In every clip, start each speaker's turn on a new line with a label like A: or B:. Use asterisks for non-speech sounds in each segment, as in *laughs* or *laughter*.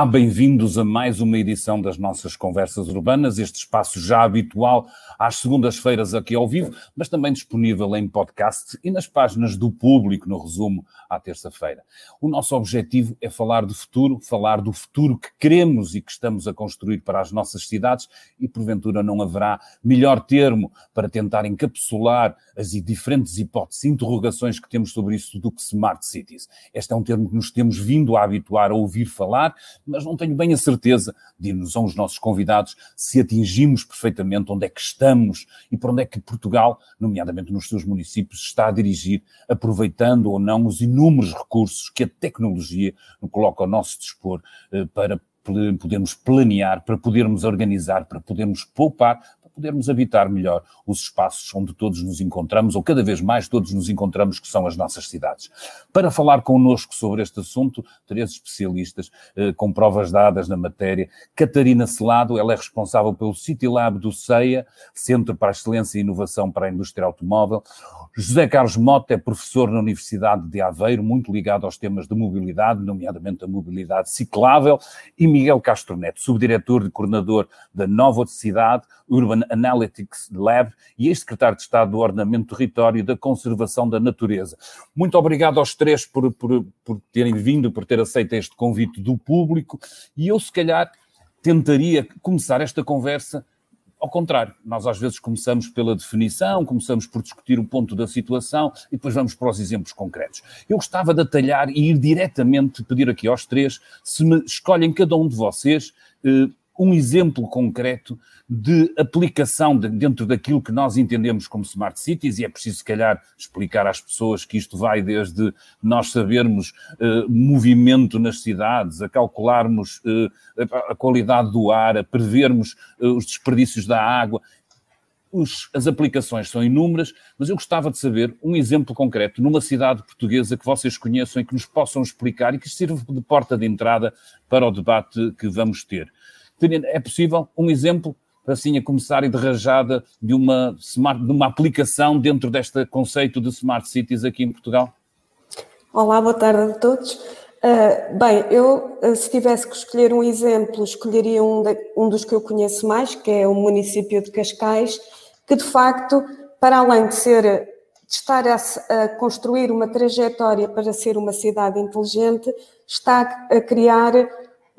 A: Olá, bem-vindos a mais uma edição das nossas conversas urbanas, este espaço já habitual às segundas-feiras aqui ao vivo, mas também disponível em podcast e nas páginas do público, no resumo, à terça-feira. O nosso objetivo é falar do futuro, falar do futuro que queremos e que estamos a construir para as nossas cidades e, porventura, não haverá melhor termo para tentar encapsular as diferentes hipóteses interrogações que temos sobre isso do que Smart Cities. Este é um termo que nos temos vindo a habituar a ouvir falar mas não tenho bem a certeza, dir-nos os nossos convidados, se atingimos perfeitamente onde é que estamos e para onde é que Portugal, nomeadamente nos seus municípios, está a dirigir, aproveitando ou não os inúmeros recursos que a tecnologia coloca ao nosso dispor eh, para podermos planear, para podermos organizar, para podermos poupar, podermos habitar melhor os espaços onde todos nos encontramos, ou cada vez mais todos nos encontramos, que são as nossas cidades. Para falar connosco sobre este assunto, três especialistas eh, com provas dadas na matéria. Catarina Celado, ela é responsável pelo City Lab do CEIA, Centro para a Excelência e Inovação para a Indústria Automóvel. José Carlos Mota é professor na Universidade de Aveiro, muito ligado aos temas de mobilidade, nomeadamente a mobilidade ciclável, e Miguel Castro Neto, subdiretor e coordenador da Nova Cidade, Urban Analytics Lab e ex-secretário de Estado do Ordenamento do Território e da Conservação da Natureza. Muito obrigado aos três por, por, por terem vindo, por ter aceito este convite do público, e eu, se calhar, tentaria começar esta conversa ao contrário, nós às vezes começamos pela definição, começamos por discutir o ponto da situação e depois vamos para os exemplos concretos. Eu gostava de atalhar e ir diretamente pedir aqui aos três se me escolhem cada um de vocês eh, um exemplo concreto de aplicação de, dentro daquilo que nós entendemos como smart cities, e é preciso, se calhar, explicar às pessoas que isto vai desde nós sabermos uh, movimento nas cidades, a calcularmos uh, a, qualidade do ar, a prevermos uh, os desperdícios da água. Os, as aplicações são inúmeras, mas eu gostava de saber um exemplo concreto numa cidade portuguesa que vocês conheçam e que nos possam explicar e que sirva de porta de entrada para o debate que vamos ter. É possível um exemplo, assim, a começar e de rajada de uma, smart, de uma aplicação dentro deste conceito de Smart Cities aqui em Portugal?
B: Olá, boa tarde a todos. Uh, bem, eu, uh, se tivesse que escolher um exemplo, escolheria um, de, um dos que eu conheço mais, que é o município de Cascais, que de facto, para além de ser de estar a, a, construir uma trajetória para ser uma cidade inteligente, está a criar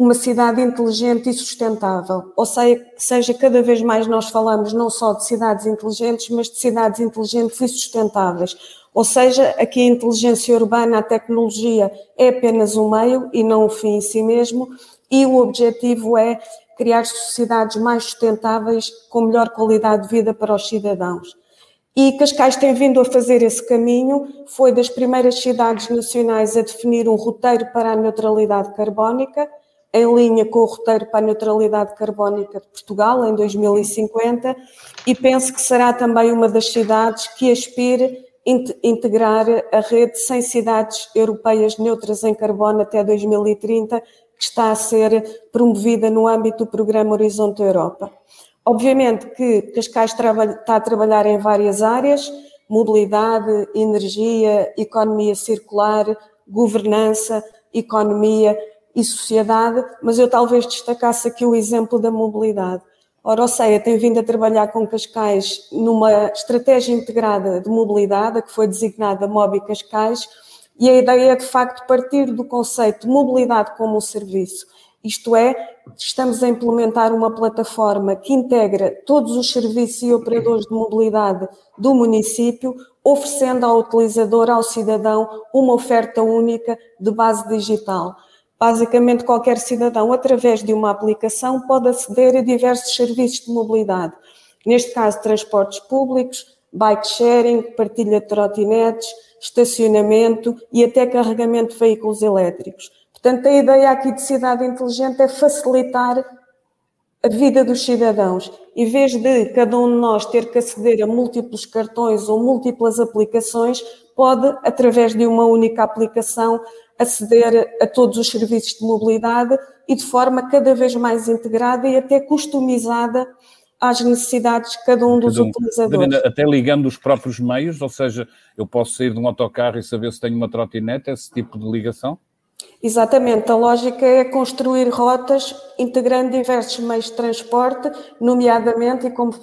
B: uma cidade inteligente e sustentável. Ou seja, cada vez mais nós falamos não só de cidades inteligentes, mas de cidades inteligentes e sustentáveis. Ou seja, aqui a inteligência urbana, a tecnologia é apenas um meio e não o um fim em si mesmo, e o objetivo é criar sociedades mais sustentáveis com melhor qualidade de vida para os cidadãos. E Cascais tem vindo a fazer esse caminho, foi das primeiras cidades nacionais a definir um roteiro para a neutralidade carbónica, em linha com o roteiro para a neutralidade carbónica de Portugal em 2050 e penso que será também uma das cidades que aspire integrar a rede 100 cidades europeias neutras em carbono até 2030, que está a ser promovida no âmbito do programa Horizonte Europa. Obviamente que Cascais está a trabalhar em várias áreas, mobilidade, energia, economia circular, governança, economia, e sociedade, mas eu talvez destacasse aqui o exemplo da mobilidade. Ora, Oceia tem vindo a trabalhar com Cascais numa estratégia integrada de mobilidade, que foi designada Mobi Cascais, e a ideia é de facto partir do conceito de mobilidade como um serviço. Isto é, estamos a implementar uma plataforma que integra todos os serviços e operadores de mobilidade do município, oferecendo ao utilizador, ao cidadão, uma oferta única de base digital. Basicamente, qualquer cidadão, através de uma aplicação, pode aceder a diversos serviços de mobilidade. Neste caso, transportes públicos, bike sharing, partilha de trotinetes, estacionamento e até carregamento de veículos elétricos. Portanto, a ideia aqui de cidade inteligente é facilitar a vida dos cidadãos. Em vez de cada um de nós ter que aceder a múltiplos cartões ou múltiplas aplicações, pode, através de uma única aplicação, aceder a todos os serviços de mobilidade e de forma cada vez mais integrada e até customizada às necessidades de cada um dos cada um, utilizadores.
A: Até ligando os próprios meios, ou seja, eu posso sair de um autocarro e saber se tenho uma trotinete, esse tipo de ligação?
B: Exatamente, a lógica é construir rotas integrando diversos meios de transporte, nomeadamente, e como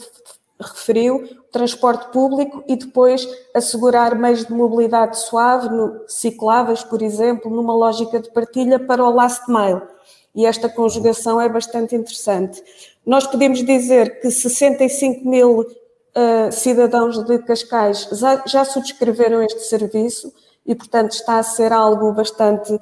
B: referiu, transporte público e depois assegurar meios de mobilidade suave, cicláveis, por exemplo, numa lógica de partilha para o last mile. E esta conjugação é bastante interessante. Nós podemos dizer que 65 mil uh, cidadãos de Cascais já, já subscreveram este serviço e, portanto, está a ser algo bastante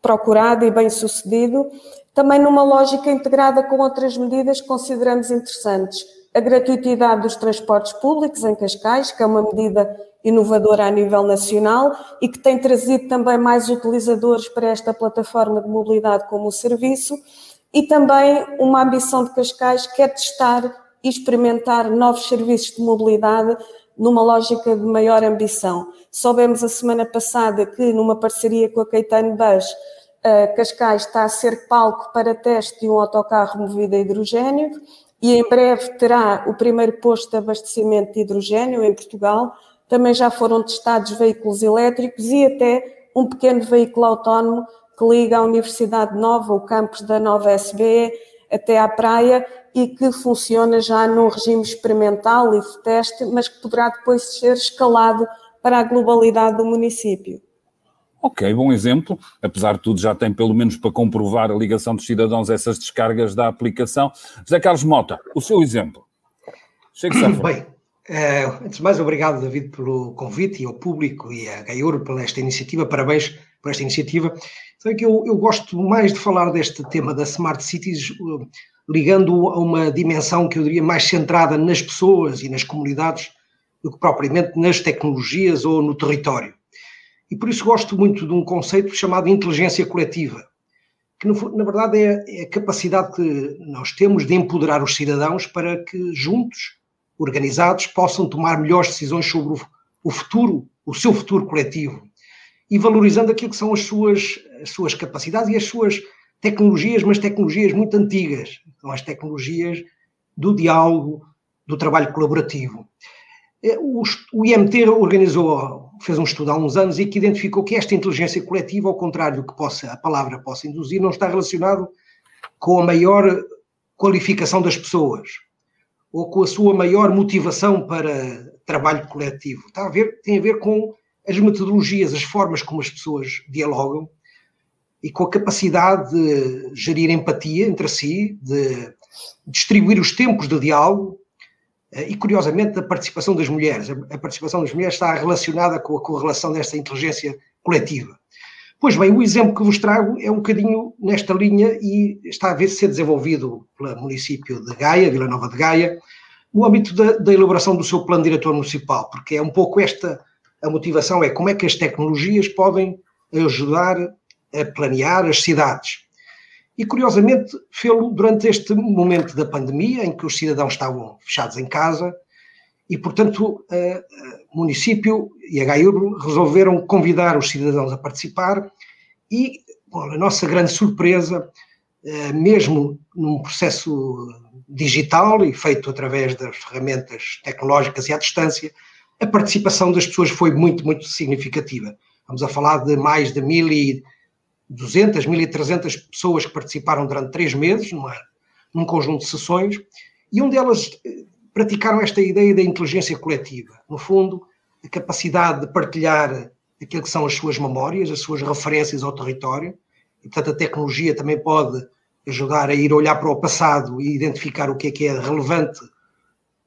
B: procurado e bem sucedido. Também numa lógica integrada com outras medidas que consideramos interessantes a gratuitidade dos transportes públicos em Cascais, que é uma medida inovadora a nível nacional e que tem trazido também mais utilizadores para esta plataforma de mobilidade como serviço, e também uma ambição de Cascais que é testar e experimentar novos serviços de mobilidade numa lógica de maior ambição. Soubemos a semana passada que, numa parceria com a Caetano Bus, Cascais está a ser palco para teste de um autocarro movido a hidrogênio e em breve terá o primeiro posto de abastecimento de hidrogênio em Portugal. Também já foram testados veículos elétricos e até um pequeno veículo autónomo que liga a Universidade Nova, o campus da Nova SBE, até à praia e que funciona já num regime experimental e de teste, mas que poderá depois ser escalado para a globalidade do município.
A: Ok, bom exemplo. Apesar de tudo, já tem pelo menos para comprovar a ligação dos cidadãos essas descargas da aplicação. José Carlos Mota, o seu exemplo.
C: Chegue-se à Bem, uh, antes de mais, obrigado, David, pelo convite e ao público e à Gaior por esta iniciativa. Parabéns por esta iniciativa. É que eu, eu gosto mais de falar deste tema da Smart Cities, uh, ligando a uma dimensão que eu diria mais centrada nas pessoas e nas comunidades do que propriamente nas tecnologias ou no território. E por isso gosto muito de um conceito chamado inteligência coletiva, que na verdade é, é a capacidade que nós temos de empoderar os cidadãos para que juntos, organizados, possam tomar melhores decisões sobre o, futuro, o seu futuro coletivo, e valorizando aquilo que são as suas, as suas capacidades e as suas tecnologias, mas tecnologias muito antigas, são as tecnologias do diálogo, do trabalho colaborativo. É, o IMT organizou fez um estudo há uns anos e que identificou que esta inteligência coletiva, ao contrário do que possa, a palavra possa induzir, não está relacionado com a maior qualificação das pessoas ou com a sua maior motivação para trabalho coletivo. Está a ver, tem a ver com as metodologias, as formas como as pessoas dialogam e com a capacidade de gerir empatia entre si, de distribuir os tempos de diálogo e, curiosamente, a participação das mulheres. A participação das mulheres está relacionada com a correlação desta inteligência coletiva. Pois bem, o exemplo que vos trago é um bocadinho nesta linha e está a ver ser desenvolvido pelo município de Gaia, Vila Nova de Gaia, no âmbito da, da, elaboração do seu plano diretor municipal, porque é um pouco esta a motivação, é como é que as tecnologias podem ajudar a planear as cidades. E, curiosamente, fê-lo durante este momento da pandemia, em que os cidadãos estavam fechados em casa, e, portanto, o município e a GAIUR resolveram convidar os cidadãos a participar e, bom, a nossa grande surpresa, eh, mesmo num processo digital e feito através das ferramentas tecnológicas e à distância, a participação das pessoas foi muito, muito significativa. Vamos a falar de mais de mil e 200, 1.300 pessoas que participaram durante três meses numa, num conjunto de sessões e onde elas eh, praticaram esta ideia da inteligência coletiva. No fundo, a capacidade de partilhar aquilo que são as suas memórias, as suas referências ao território. E, portanto, a tecnologia também pode ajudar a ir olhar para o passado e identificar o que é que é relevante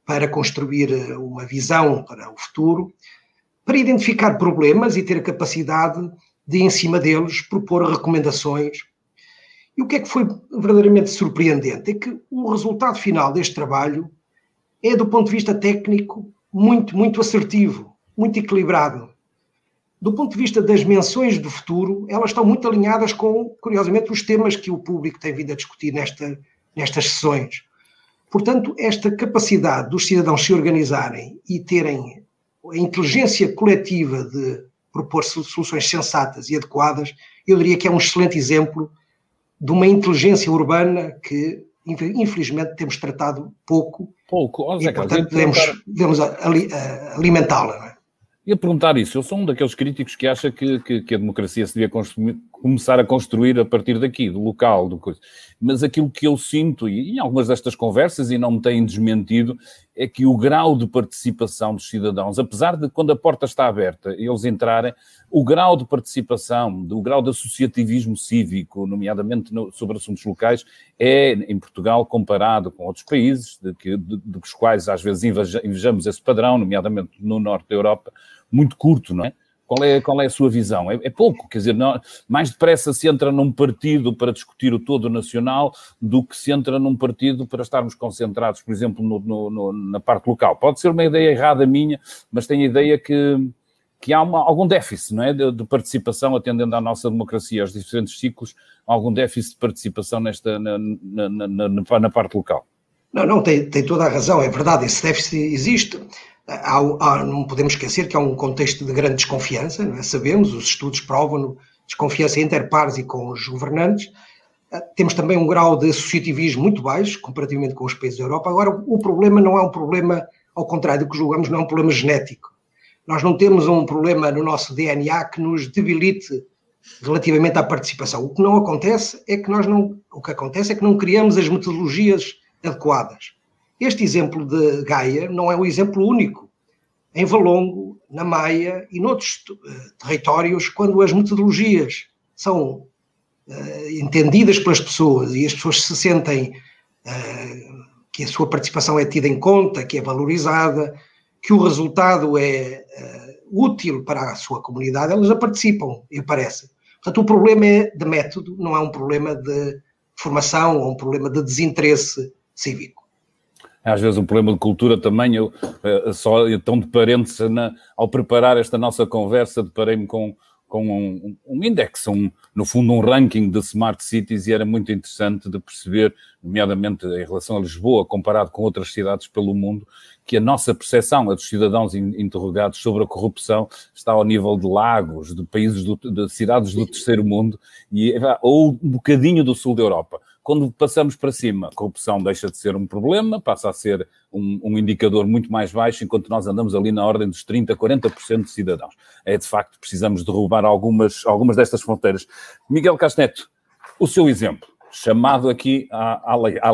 C: para construir eh, uma visão para o futuro, para identificar problemas e ter a capacidade de, em cima deles, propor recomendações. E o que é que foi verdadeiramente surpreendente? É que o resultado final deste trabalho é, do ponto de vista técnico, muito, muito assertivo, muito equilibrado. Do ponto de vista das menções do futuro, elas estão muito alinhadas com, curiosamente, os temas que o público tem vindo a discutir nesta, nestas sessões. Portanto, esta capacidade dos cidadãos se organizarem e terem a inteligência coletiva de propor soluções sensatas e adequadas, eu diria que é um excelente exemplo de uma inteligência urbana que, infelizmente, temos tratado pouco.
A: Pouco,
C: oh, e, portanto, devemos, devemos alimentá-la. É?
A: Ia perguntar isso. Eu sou um daqueles críticos que acha que, que, que a democracia se devia começar a construir a partir daqui, do local, do coisa. Mas aquilo que eu sinto, e em algumas destas conversas, e não me têm desmentido, é que o grau de participação dos cidadãos, apesar de quando a porta está aberta eles entrarem, o grau de participação, o grau de associativismo cívico, nomeadamente no, sobre assuntos locais, é, em Portugal, comparado com outros países, de, que, de, dos quais às vezes invejamos esse padrão, nomeadamente no norte da Europa, muito curto, não é? Qual é, qual é a sua visão? É, é pouco, quer dizer, não, mais depressa se entra num partido para discutir o todo nacional do que se entra num partido para estarmos concentrados, por exemplo, no, no, no, na parte local. Pode ser uma ideia errada minha, mas tenho a ideia que, que há uma, algum déficit não é? De, de, participação, atendendo à nossa democracia, aos diferentes ciclos, algum déficit de participação nesta, na, na, na, na parte local.
C: Não, não, tem, tem toda a razão, é verdade, esse déficit existe. Há, há, não podemos esquecer que há um contexto de grande desconfiança, é? sabemos, os estudos provam desconfiança entre pares e com os governantes. Ah, temos também um grau de associativismo muito baixo, comparativamente com os países da Europa. Agora, o problema não é um problema, ao contrário do que julgamos, não é um problema genético. Nós não temos um problema no nosso DNA que nos debilite relativamente à participação. O que não acontece é que nós não, o que acontece é que não criamos as metodologias adequadas. Este exemplo de Gaia não é o exemplo único. Em Valongo, na Maia e noutros uh, territórios, quando as metodologias são uh, entendidas pelas pessoas e as pessoas se sentem uh, que a sua participação é tida em conta, que é valorizada, que o resultado é útil para a sua comunidade, elas já participam, e parece. Portanto, o problema é de método, não é um problema de formação ou um problema de desinteresse cívico
A: às vezes um problema de cultura também. Eu uh, só tão de parentes na, ao preparar esta nossa conversa, deparei-me com, com um, um index, um, no fundo um ranking de smart cities e era muito interessante de perceber, nomeadamente em relação a Lisboa, comparado com outras cidades pelo mundo, que a nossa percepção, a dos cidadãos interrogados sobre a corrupção, está ao nível de lagos, de países, do, de cidades do terceiro mundo, e, ou um bocadinho do sul da Europa. Quando passamos para cima, a corrupção deixa de ser um problema, passa a ser um, um indicador muito mais baixo, enquanto nós andamos ali na ordem dos 30%, 40% de cidadãos. É de facto, precisamos derrubar algumas, algumas destas fronteiras. Miguel Casteto, o seu exemplo, chamado aqui à, à, à.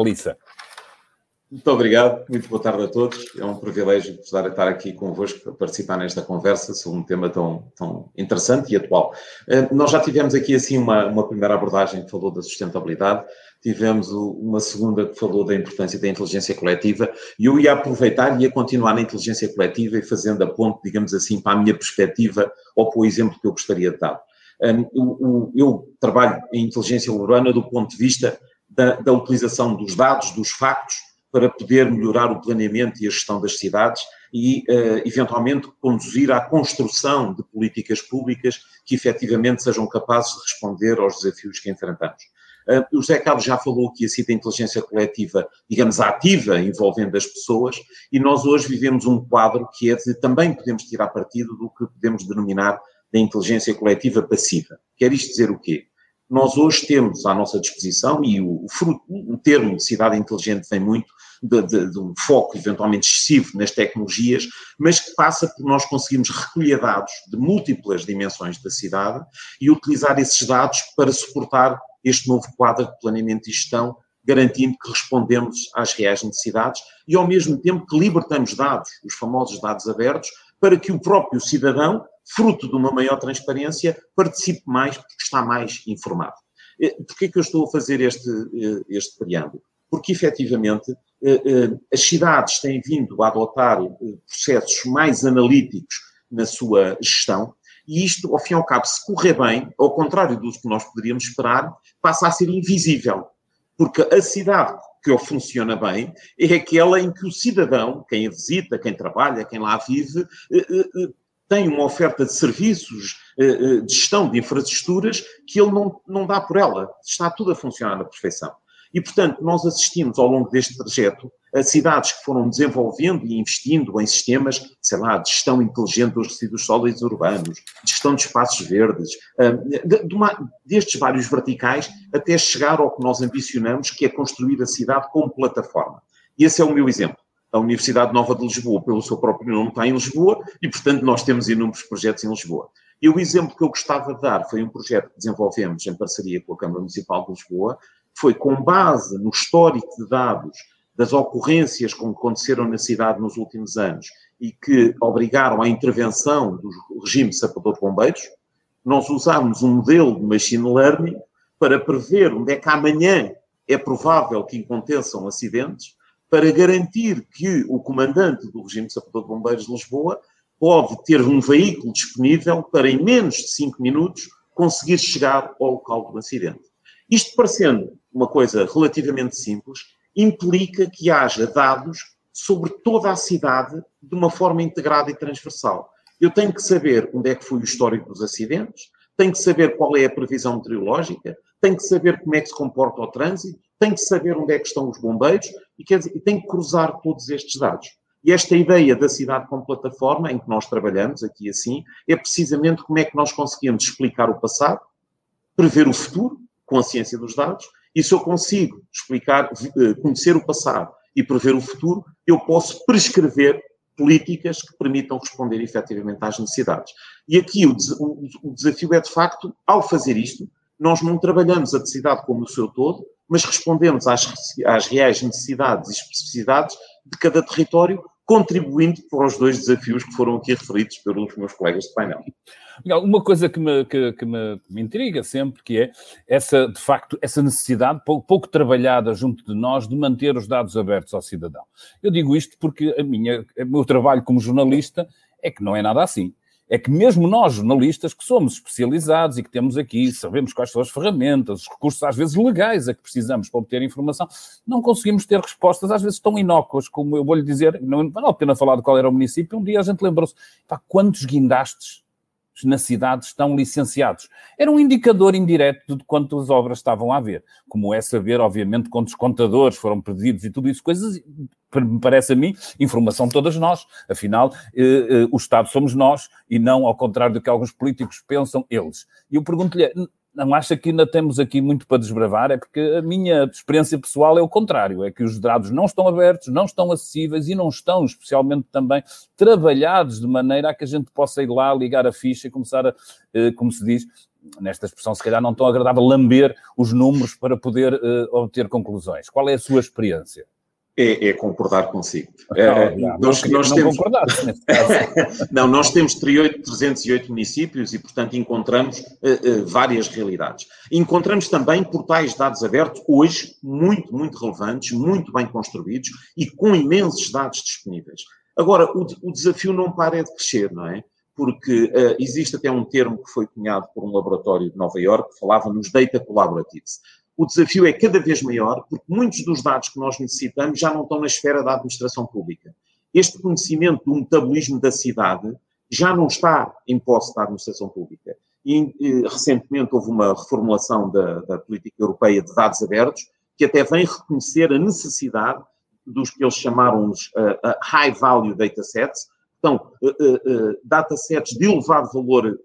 D: Muito obrigado, muito boa tarde a todos. É um privilégio estar aqui convosco para participar nesta conversa sobre um tema tão, tão interessante e atual. Eh, nós já tivemos aqui assim uma, uma primeira abordagem que falou da sustentabilidade, tivemos uma segunda que falou da importância da inteligência coletiva e eu ia aproveitar e ia continuar na inteligência coletiva e fazendo a ponte, digamos assim, para a minha perspectiva ou para o exemplo que eu gostaria de dar. Eu, eu trabalho em inteligência urbana do ponto de vista da, da utilização dos dados, dos factos, para poder melhorar o planeamento e a gestão das cidades e, uh, eventualmente, conduzir à construção de políticas públicas que efetivamente sejam capazes de responder aos desafios que enfrentamos. Uh, o José Carlos já falou que a sido a inteligência coletiva, digamos, ativa, envolvendo as pessoas, e nós hoje vivemos um quadro que é de também podemos tirar partido do que podemos denominar da inteligência coletiva passiva. Quer isto dizer o quê? Nós hoje temos à nossa disposição, e o, fruto, o termo cidade inteligente vem muito de, de, de, um foco eventualmente excessivo nas tecnologias, mas que passa por nós conseguirmos recolher dados de múltiplas dimensões da cidade e utilizar esses dados para suportar este novo quadro de planeamento e gestão, garantindo que respondemos às reais necessidades e, ao mesmo tempo, que libertamos dados, os famosos dados abertos, para que o próprio cidadão, fruto de uma maior transparência, participe mais porque está mais informado. Eh, Por que é que eu estou a fazer este, eh, este preâmbulo? Porque, efetivamente, eh, as cidades têm vindo a adotar processos mais analíticos na sua gestão, e isto, ao fim e ao cabo, se correr bem, ao contrário do que nós poderíamos esperar, passa a ser invisível. Porque a cidade que funciona bem é aquela em que o cidadão, quem a visita, quem trabalha, quem lá vive, tem uma oferta de serviços, de gestão de infraestruturas, que ele não, não dá por ela. Está tudo a funcionar na perfeição. E, portanto, nós assistimos ao longo deste trajeto a cidades que foram desenvolvendo e investindo em sistemas, sei lá, de gestão inteligente dos resíduos sólidos urbanos, de gestão de espaços verdes, de, de uma, destes vários verticais, até chegar ao que nós ambicionamos, que é construir a cidade como plataforma. E esse é o meu exemplo. A Universidade Nova de Lisboa, pelo seu próprio nome, está em Lisboa e, portanto, nós temos inúmeros projetos em Lisboa. E o exemplo que eu gostava de dar foi um projeto que desenvolvemos em parceria com a Câmara Municipal de Lisboa, foi com base no histórico de dados das ocorrências que aconteceram na cidade nos últimos anos e que obrigaram à intervenção do regime sapador de bombeiros, nós usámos um modelo de machine learning para prever onde é que amanhã é provável que aconteçam acidentes, para garantir que o comandante do regime de sapador de bombeiros de Lisboa pode ter um veículo disponível para, em menos de 5 minutos, conseguir chegar ao local do acidente. Isto parecendo uma coisa relativamente simples, implica que haja dados sobre toda a cidade de uma forma integrada e transversal. Eu tenho que saber onde é que foi o histórico dos acidentes, tenho que saber qual é a previsão meteorológica, tenho que saber como é que se comporta o trânsito, tenho que saber onde é que estão os bombeiros e, quer dizer, tenho que cruzar todos estes dados. E esta ideia da cidade como plataforma, em que nós trabalhamos aqui assim, é precisamente como é que nós conseguimos explicar o passado, prever o futuro, com a ciência dos dados, e se eu consigo explicar, eh, conhecer o passado e prever o futuro, eu posso prescrever políticas que permitam responder efetivamente às necessidades. E aqui o, o, o desafio é, de facto, ao fazer isto, nós não trabalhamos a cidade como o seu todo, mas respondemos às, às reais necessidades e especificidades de cada território contribuindo para os dois desafios que foram aqui referidos pelos meus colegas de painel.
A: Uma coisa que me, que, que me, me, intriga sempre, que é essa, de facto, essa necessidade pouco, pouco, trabalhada junto de nós de manter os dados abertos ao cidadão. Eu digo isto porque a minha, o meu trabalho como jornalista é que não é nada assim é que mesmo nós, jornalistas, que somos especializados e que temos aqui, sabemos quais são as ferramentas, os recursos às vezes legais a que precisamos para obter informação, não conseguimos ter respostas às vezes tão inócuas, como eu vou-lhe dizer, não vale a pena falar de qual era o município, um dia a gente lembrou-se, pá, quantos guindastes na cidade estão licenciados. Era um indicador indireto de quantas obras estavam a haver. Como é saber, obviamente, quantos contadores foram perdidos e tudo isso, coisas, me parece a mim, informação todas nós. Afinal, eh, eh, o Estado somos nós e não ao contrário do que alguns políticos pensam, eles. E eu pergunto-lhe, não acha que ainda temos aqui muito para desbravar? É porque a minha experiência pessoal é o contrário, é que os dados não estão abertos, não estão acessíveis e não estão, especialmente também, trabalhados de maneira a que a gente possa ir lá, ligar a ficha e começar a, eh, como se diz, nesta expressão se calhar não tão agradável, lamber os números para poder uh, obter conclusões. Qual é a sua experiência?
D: É, é, concordar consigo. Não, é, não, nós, não, nós temos... concordar, *laughs* não, nós temos 308 municípios e, portanto, encontramos uh, uh, várias realidades. Encontramos também portais de dados abertos, hoje, muito, muito relevantes, muito bem construídos e com imensos dados disponíveis. Agora, o, o desafio não para de crescer, não é? Porque uh, existe até um termo que foi cunhado por um laboratório de Nova Iorque que falava nos data collaboratives o desafio é cada vez maior, porque muitos dos dados que nós necessitamos já não estão na esfera da administração pública. Este conhecimento do metabolismo da cidade já não está em posse da administração pública. E, recentemente houve uma reformulação da, da, política europeia de dados abertos, que até vem reconhecer a necessidade dos que eles chamaram os uh, uh, high value datasets, são uh, uh, datasets de elevado valor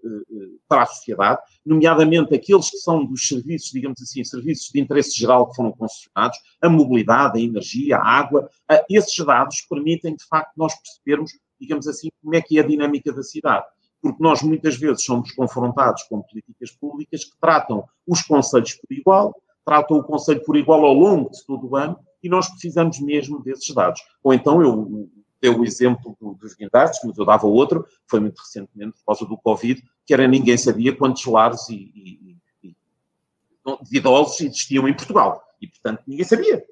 D: para a sociedade, nomeadamente aqueles que são dos serviços, digamos assim, serviços de interesse geral que foram concessionados, a mobilidade, a energia, a água. esses dados permitem, de facto, nós percebermos, digamos assim, como é que é a dinâmica da cidade. Porque nós muitas vezes somos confrontados com políticas públicas que tratam os conselhos por igual, tratam o conselho por igual ao longo de todo o ano, e nós precisamos mesmo desses dados. Ou então eu deu o exemplo dos guindastes, mas eu dava outro, foi muito recentemente, por causa do Covid, que era ninguém sabia quantos lares e, e, e, de idosos existiam em Portugal. E, portanto, ninguém sabia.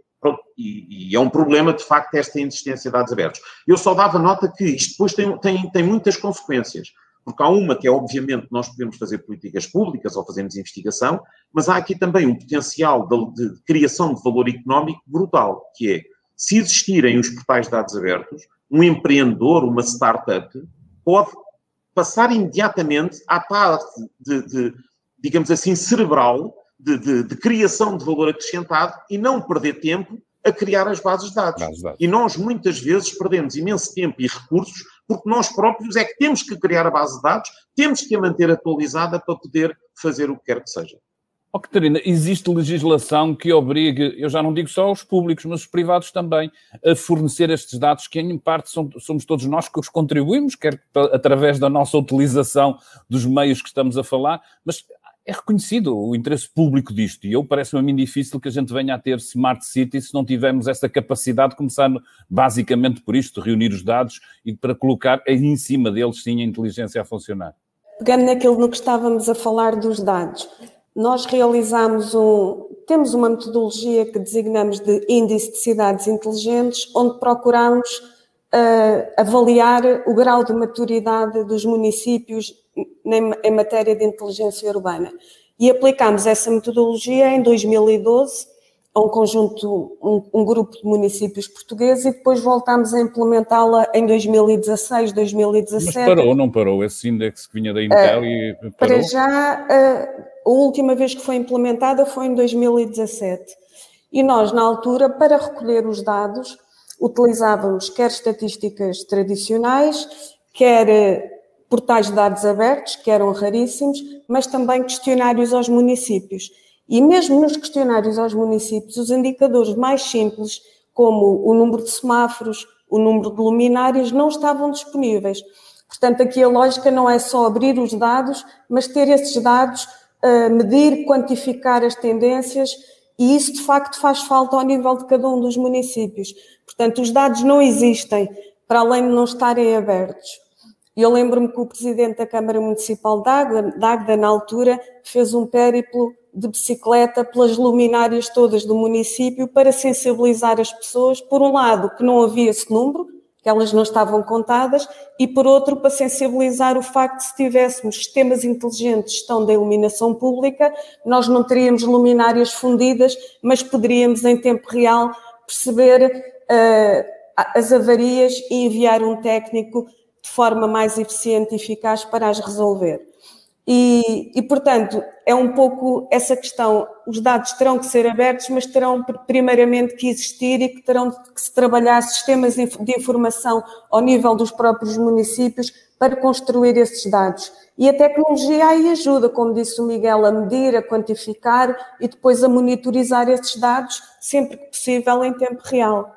D: E, e, é um problema, de facto, esta inexistência de dados abertos. Eu só dava nota que isto depois tem, tem, tem muitas consequências. Porque há uma que é, obviamente, nós podemos fazer políticas públicas ou fazemos investigação, mas há aqui também um potencial de, de criação de valor económico brutal, que é, se existirem os portais de dados abertos, um empreendedor, uma startup, pode passar imediatamente à parte de, de digamos assim, cerebral, de, de, de, criação de valor acrescentado e não perder tempo a criar as bases de dados. Bases de dados. E nós, muitas vezes, perdemos imenso tempo e recursos porque nós próprios é que temos que criar a base de dados, temos que a manter atualizada para poder fazer o que quer que seja.
A: Oh, Catarina, existe legislação que obrigue, eu já não digo só os públicos, mas os privados também, a fornecer estes dados, que em parte somos todos nós que os contribuímos, quer através da nossa utilização dos meios que estamos a falar, mas é reconhecido o interesse público disto. E eu parece-me a mim difícil que a gente venha a ter Smart City se não tivermos essa capacidade, começando basicamente por isto, reunir os dados e para colocar em cima deles sim a inteligência a funcionar.
B: Pegando naquilo no que estávamos a falar dos dados, nós realizamos um, temos uma metodologia que designamos de índice de cidades inteligentes, onde procuramos uh, avaliar o grau de maturidade dos municípios em, matéria de inteligência urbana. E aplicámos essa metodologia em 2012 a um conjunto, um, um, grupo de municípios portugueses e depois voltámos a implementá-la em 2016, 2017.
A: Mas parou, não parou? Esse índice que vinha da Intel uh, e parou?
B: Para já, uh, a última vez que foi implementada foi em 2017. E nós, na altura, para recolher os dados, utilizávamos quer estatísticas tradicionais, quer eh, portais de dados abertos, que eram raríssimos, mas também questionários aos municípios. E mesmo nos questionários aos municípios, os indicadores mais simples, como o número de semáforos, o número de luminários, não estavam disponíveis. Portanto, aqui a lógica não é só abrir os dados, mas ter esses dados, uh, medir, quantificar as tendências, e isso de facto faz falta ao nível de cada um dos municípios. Portanto, os dados não existem, para além de não estarem abertos. Eu lembro-me que o presidente da Câmara Municipal de Águeda, na altura, fez um périplo de bicicleta pelas luminárias todas do município para sensibilizar as pessoas, por um lado, que não havia esse número, que elas não estavam contadas, e por outro, para sensibilizar o facto de se tivéssemos sistemas inteligentes de gestão da iluminação pública, nós não teríamos luminárias fundidas, mas poderíamos em tempo real perceber uh, as avarias e enviar um técnico de forma mais eficiente e eficaz para as resolver. E, e, portanto, é um pouco essa questão. Os dados terão que ser abertos, mas terão primeiramente que existir e que terão que se trabalhar sistemas de informação ao nível dos próprios municípios para construir esses dados. E a tecnologia aí ajuda, como disse o Miguel, a medir, a quantificar e depois a monitorizar esses dados sempre que possível em tempo real.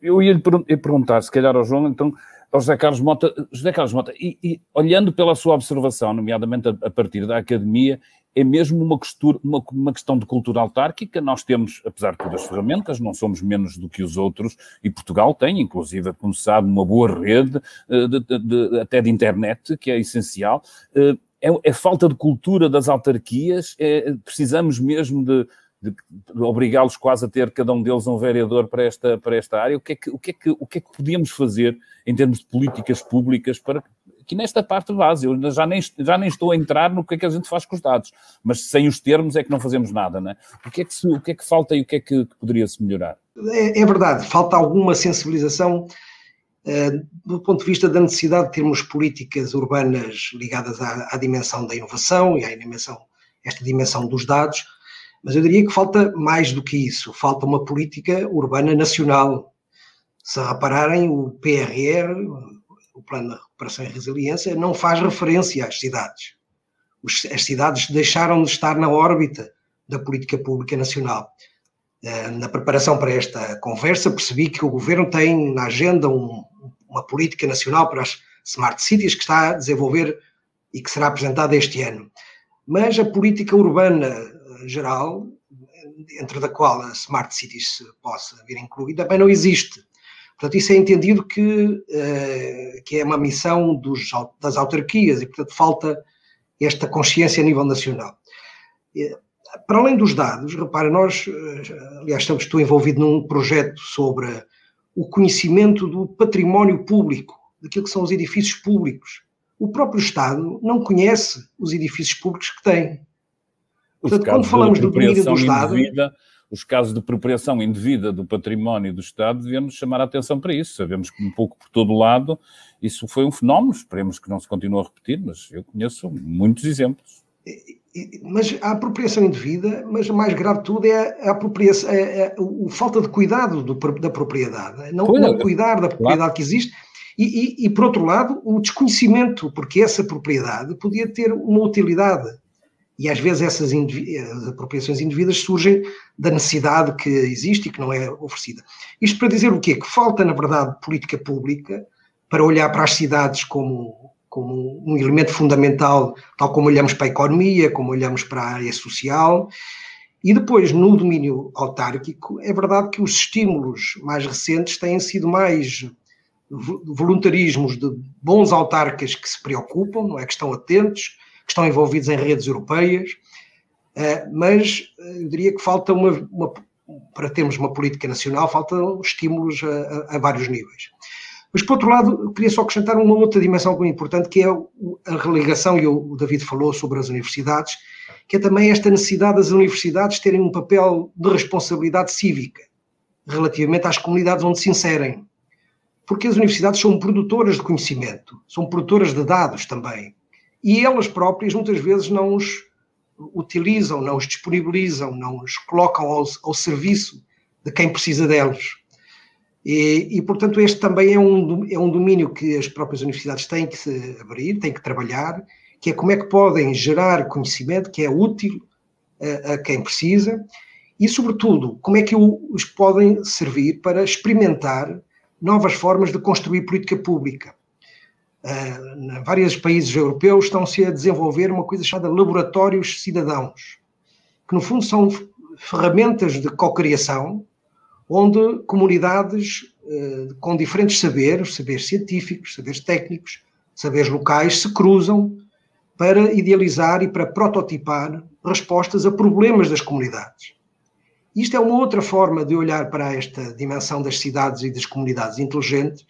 A: Eu ia lhe perguntar, se calhar ao João, então, ao José Carlos Mota, José Carlos Mota, e, e olhando pela sua observação, nomeadamente a, a, partir da academia, é mesmo uma, costura, uma, uma, questão de cultura autárquica. Nós temos, apesar de todas as ferramentas, não somos menos do que os outros, e Portugal tem, inclusive, como sabe, uma boa rede, eh, de, de, de, até de internet, que é essencial. Eh, é, é falta de cultura das autarquias, é, precisamos mesmo de de, obrigá-los quase a ter cada um deles um vereador para esta, para esta área. O que, é que, o, que é que, o que é que podíamos fazer em termos de políticas públicas para que nesta parte base, eu já nem, já nem estou a entrar no que é que a gente faz com os dados, mas sem os termos é que não fazemos nada, não é? O que é que, se, o que, é que falta e o que é que, que poderia-se melhorar?
C: É, é, verdade, falta alguma sensibilização uh, do ponto de vista da necessidade de termos políticas urbanas ligadas à, à dimensão da inovação e à dimensão, esta dimensão dos dados, mas eu diria que falta mais do que isso, falta uma política urbana nacional. Se repararem, o PRR, o Plano de Recuperação e Resiliência, não faz referência às cidades. As cidades deixaram de estar na órbita da política pública nacional. Eh, na preparação para esta conversa, percebi que o governo tem na agenda um, uma política nacional para as smart cities que está a desenvolver e que será apresentada este ano. Mas a política urbana geral, dentro da qual a Smart Cities possa vir incluída, também não existe. Portanto, isso é entendido que, eh, que é uma missão dos, das autarquias e, portanto, falta esta consciência a nível nacional. Para além dos dados, repara, nós, eh, aliás, estamos, estou envolvido num projeto sobre o conhecimento do património público, daquilo que são os edifícios públicos. O próprio Estado não conhece os edifícios públicos que tem.
A: Portanto, quando falamos do domínio do Estado. Os casos de apropriação indevida do património do Estado devemos chamar a atenção para isso. Sabemos que um pouco por todo lado isso foi um fenómeno, esperemos que não se continue a repetir, mas eu conheço muitos exemplos.
C: Mas a apropriação indevida, mas o mais grave de tudo é a, apropriação, é, é, o, falta de cuidado do, da propriedade, não, não é, cuidar da propriedade claro. que existe. E, e, e, por outro lado, o desconhecimento, porque essa propriedade podia ter uma utilidade E às vezes essas apropriações indevidas surgem da necessidade que existe e que não é oferecida. Isto para dizer o quê? Que falta, na verdade, política pública para olhar para as cidades como, como um elemento fundamental, tal como olhamos para a economia, como olhamos para a área social. E depois, no domínio autárquico, é verdade que os estímulos mais recentes têm sido mais voluntarismos de bons autarcas que se preocupam, não é? que estão atentos, que estão envolvidos em redes europeias, eh, mas eh, eu diria que falta uma, uma para termos uma política nacional, faltam estímulos a, a, vários níveis. Mas, por outro lado, eu queria só acrescentar uma outra dimensão muito importante, que é a religação, e o David falou sobre as universidades, que é também esta necessidade das universidades terem um papel de responsabilidade cívica relativamente às comunidades onde se inserem. Porque as universidades são produtoras de conhecimento, são produtoras de dados também e elas próprias muitas vezes não os utilizam, não os disponibilizam, não os colocam ao, ao serviço de quem precisa deles. E, e, portanto, este também é um, é um domínio que as próprias universidades têm que se abrir, têm que trabalhar, que é como é que podem gerar conhecimento que é útil a, a quem precisa e, sobretudo, como é que os podem servir para experimentar novas formas de construir política pública. Uh, vários países europeus estão-se a desenvolver uma coisa chamada laboratórios cidadãos, que no fundo são ferramentas de cocriação, onde comunidades uh, com diferentes saberes, saberes científicos, saberes técnicos, saberes locais, se cruzam para idealizar e para prototipar respostas a problemas das comunidades. Isto é uma outra forma de olhar para esta dimensão das cidades e das comunidades inteligentes,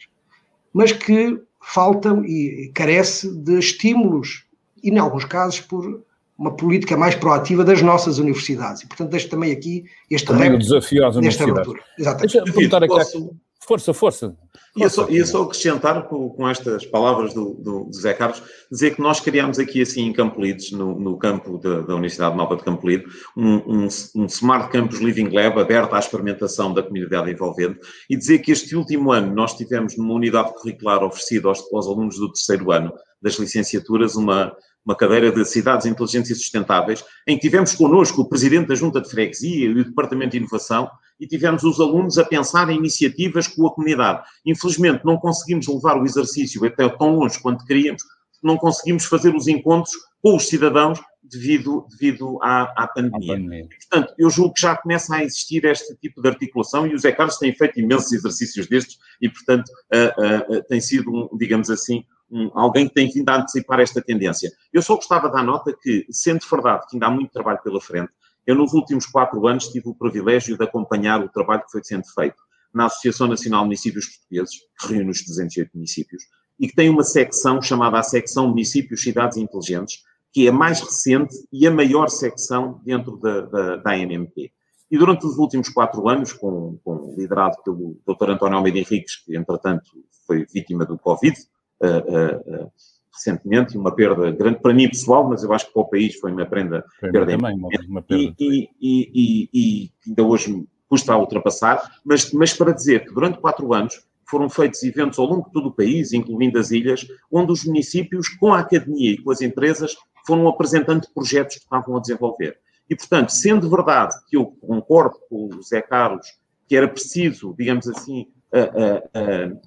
C: mas que faltam e carece de estímulos, e em alguns casos por uma política mais proativa das nossas universidades. E, portanto, deixo também aqui este
A: também o desafio às universidades.
C: Exatamente.
A: Deixa perguntar aqui. Posso... Força, força.
D: Ia só, ia só acrescentar com, com, estas palavras do, do, do, Zé Carlos, dizer que nós criámos aqui assim em Campolides, no, no campo da, da, Universidade Nova de Campolide, um, um, um, Smart Campus Living Lab aberto à experimentação da comunidade envolvente e dizer que este último ano nós tivemos numa unidade curricular oferecida aos, aos alunos do terceiro ano das licenciaturas uma, uma cadeira de cidades inteligentes e sustentáveis, em que tivemos connosco o presidente da Junta de Freguesia e o Departamento de Inovação e tivemos os alunos a pensar em iniciativas com a comunidade. Infelizmente, não conseguimos levar o exercício até tão longe quanto queríamos, não conseguimos fazer os encontros com os cidadãos devido, devido à, à pandemia. pandemia. Portanto, eu julgo que já começa a existir este tipo de articulação e o Zé Carlos tem feito imensos exercícios destes e, portanto, uh, uh, uh, tem sido, um, digamos assim, um, alguém que tem vindo a antecipar esta tendência. Eu só gostava dar nota que, sendo verdade que ainda há muito trabalho pela frente, eu, nos últimos quatro anos, tive o privilégio de acompanhar o trabalho que foi sendo feito na Associação Nacional de Municípios Portugueses, que reúne os 208 municípios, e que tem uma secção chamada a Secção Municípios, Cidades Inteligentes, que é a mais recente e a maior secção dentro da, da, da ANMP. E durante os últimos quatro anos, com, com, liderado pelo Dr. António Almeida Henriques, que entretanto foi vítima do Covid, uh, uh, uh, recentemente, uma perda grande para mim pessoal, mas eu acho que para o país foi uma prenda, perda
A: também, uma, uma perda.
D: E, e, e, e, ainda hoje custa a ultrapassar, mas, mas para dizer que durante quatro anos foram feitos eventos ao longo de todo o país, incluindo as ilhas, onde os municípios, com a academia e com as empresas, foram apresentando projetos que estavam a desenvolver. E, portanto, sendo verdade que eu concordo com o Zé Carlos que era preciso, digamos assim,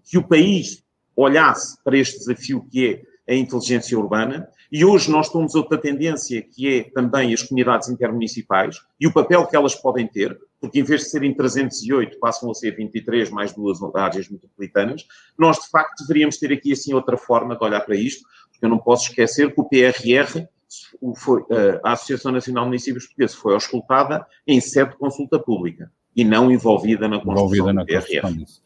D: que o país olhasse para este desafio que é a inteligência urbana, e hoje nós temos outra tendência que é também as comunidades intermunicipais e o papel que elas podem ter, porque em vez de serem 308 passam a ser 23 mais duas áreas metropolitanas, nós de facto deveríamos ter aqui assim outra forma de olhar para isto, porque eu não posso esquecer que o PRR, foi, eh, a Associação Nacional de Municípios Portugueses, foi auscultada em sede de consulta pública e não envolvida na construção envolvida na construção.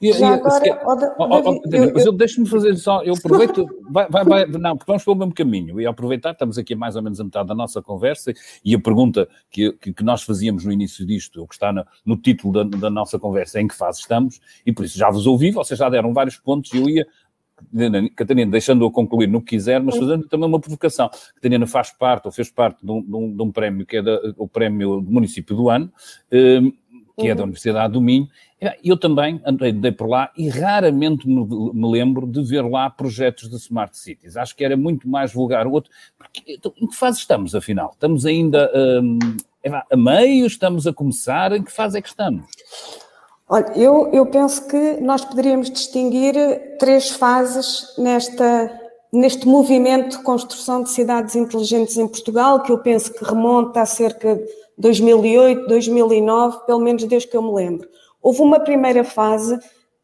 B: E, Já e, agora, oh,
A: oh, oh, eu, deixo-me fazer só, eu aproveito, vai, vai, vai, não, porque vamos pelo mesmo caminho, e aproveitar, estamos aqui mais ou menos a metade da nossa conversa, e a pergunta que, que, que nós fazíamos no início disto, o que está no, no título da, da, nossa conversa, é em que fase estamos, e por isso já vos ouvi, vocês já deram vários pontos, e eu ia Catarina, deixando-o concluir no que quiser, mas fazendo também uma provocação. Catarina faz parte, ou fez parte de um, de um, de um prémio que é da, o prémio do município do ano, eh, que é da Universidade do Minho. Eu também andei, andei por lá e raramente me, me, lembro de ver lá projetos de Smart Cities. Acho que era muito mais vulgar o outro. Porque, então, em que fase estamos, afinal? Estamos ainda um, a meio? Estamos a começar? Em que fase é que estamos?
B: Olha, eu, eu penso que nós poderíamos distinguir três fases nesta, neste movimento de construção de cidades inteligentes em Portugal, que eu penso que remonta a cerca de 2008, 2009, pelo menos desde que eu me lembro. Houve uma primeira fase,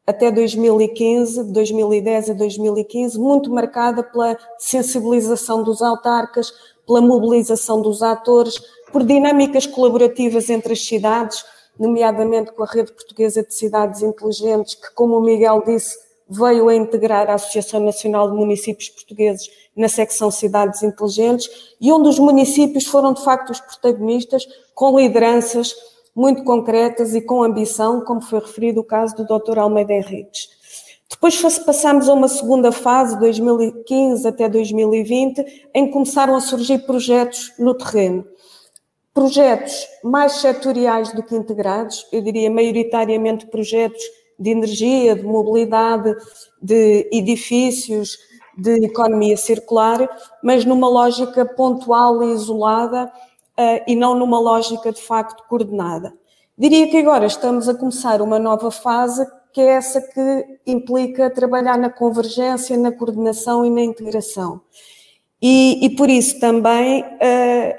B: até 2015, 2010 a 2015, muito marcada pela sensibilização dos autarcas, pela mobilização dos atores, por dinâmicas colaborativas entre as cidades, nomeadamente com a Rede Portuguesa de Cidades Inteligentes, que, como o Miguel disse, veio a integrar a Associação Nacional de Municípios Portugueses na secção Cidades Inteligentes, e onde os municípios foram, de facto, os protagonistas, com lideranças muito concretas e com ambição, como foi referido o caso do Dr. Almeida Henriques. Depois passámos a uma segunda fase, 2015 até 2020, em que começaram a surgir projetos no terreno projetos mais setoriais do que integrados, eu diria maioritariamente projetos de energia, de mobilidade, de edifícios, de economia circular, mas numa lógica pontual e isolada uh, e não numa lógica de facto coordenada. Diria que agora estamos a começar uma nova fase que é essa que implica trabalhar na convergência, na coordenação e na integração. E, e por isso também uh,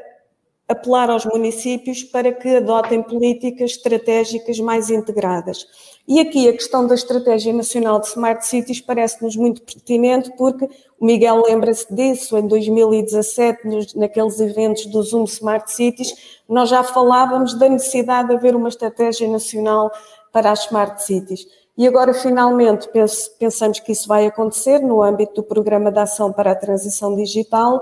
B: apelar aos municípios para que adotem políticas estratégicas mais integradas. E aqui a questão da Estratégia Nacional de Smart Cities parece-nos muito pertinente, porque o Miguel lembra-se disso, em 2017, nos, naqueles eventos do Zoom Smart Cities, nós já falávamos da necessidade de haver uma estratégia nacional para as Smart Cities. E agora, finalmente, pensamos que isso vai acontecer no âmbito do Programa de Ação para a Transição Digital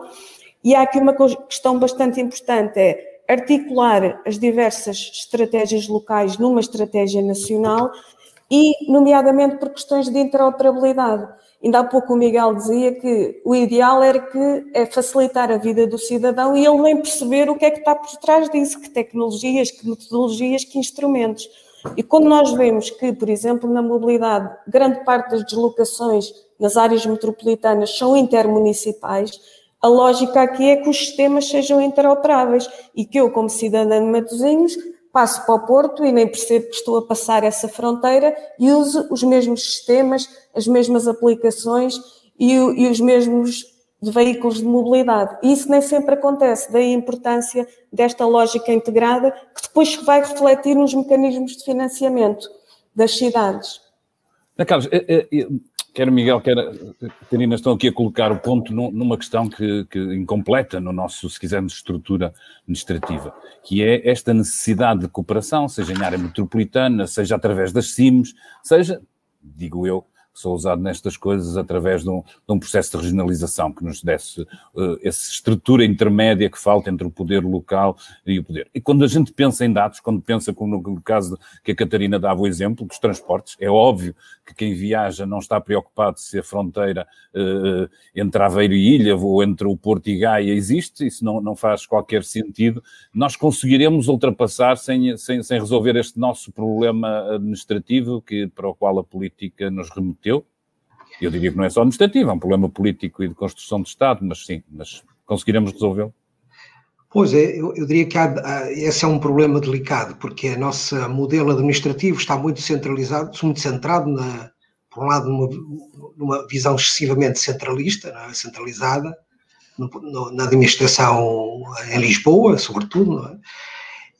B: e há aqui uma questão bastante importante, é articular as diversas estratégias locais numa estratégia nacional e, nomeadamente, por questões de interoperabilidade. Ainda há pouco o Miguel dizia que o ideal era que é facilitar a vida do cidadão e ele nem perceber o que é que está por trás disso, que tecnologias, que metodologias, que instrumentos. E quando nós vemos que, por exemplo, na mobilidade, grande parte das deslocações nas áreas metropolitanas são intermunicipais, a lógica aqui é que os sistemas sejam interoperáveis e que eu, como cidadã de Matosinhos, passo para o Porto e nem percebo que estou a passar essa fronteira e use os mesmos sistemas, as mesmas aplicações e, e os mesmos veículos de mobilidade. Isso nem sempre acontece, daí a importância desta lógica integrada, que depois vai refletir nos mecanismos de financiamento das cidades.
A: Carlos, Quer Miguel, quer Catarina, estão aqui a colocar o ponto numa questão que, que incompleta no nosso, se quisermos, estrutura administrativa, que é esta necessidade de cooperação, seja em área metropolitana, seja através das CIMs, seja, digo eu, sou usado nestas coisas através de um, de um, processo de regionalização que nos desse uh, essa estrutura intermédia que falta entre o poder local e o poder. E quando a gente pensa em dados, quando pensa como no caso que a Catarina dava o exemplo dos transportes, é óbvio que quem viaja não está preocupado se a fronteira uh, entre Aveiro e Ilha ou entre o Porto e Gaia existe, isso não, não faz qualquer sentido. Nós conseguiremos ultrapassar sem, sem, sem resolver este nosso problema administrativo que, para o qual a política nos remeteu eu diria que não é só administrativo, é um problema político e de construção de Estado, mas sim, mas conseguiremos resolvê-lo?
C: Pois é, eu, eu diria que há, esse é um problema delicado, porque a nossa modelo administrativo está muito centralizado, muito centrado, na, por um lado, numa, numa visão excessivamente centralista, é? centralizada, no, no, na administração em Lisboa, sobretudo, é?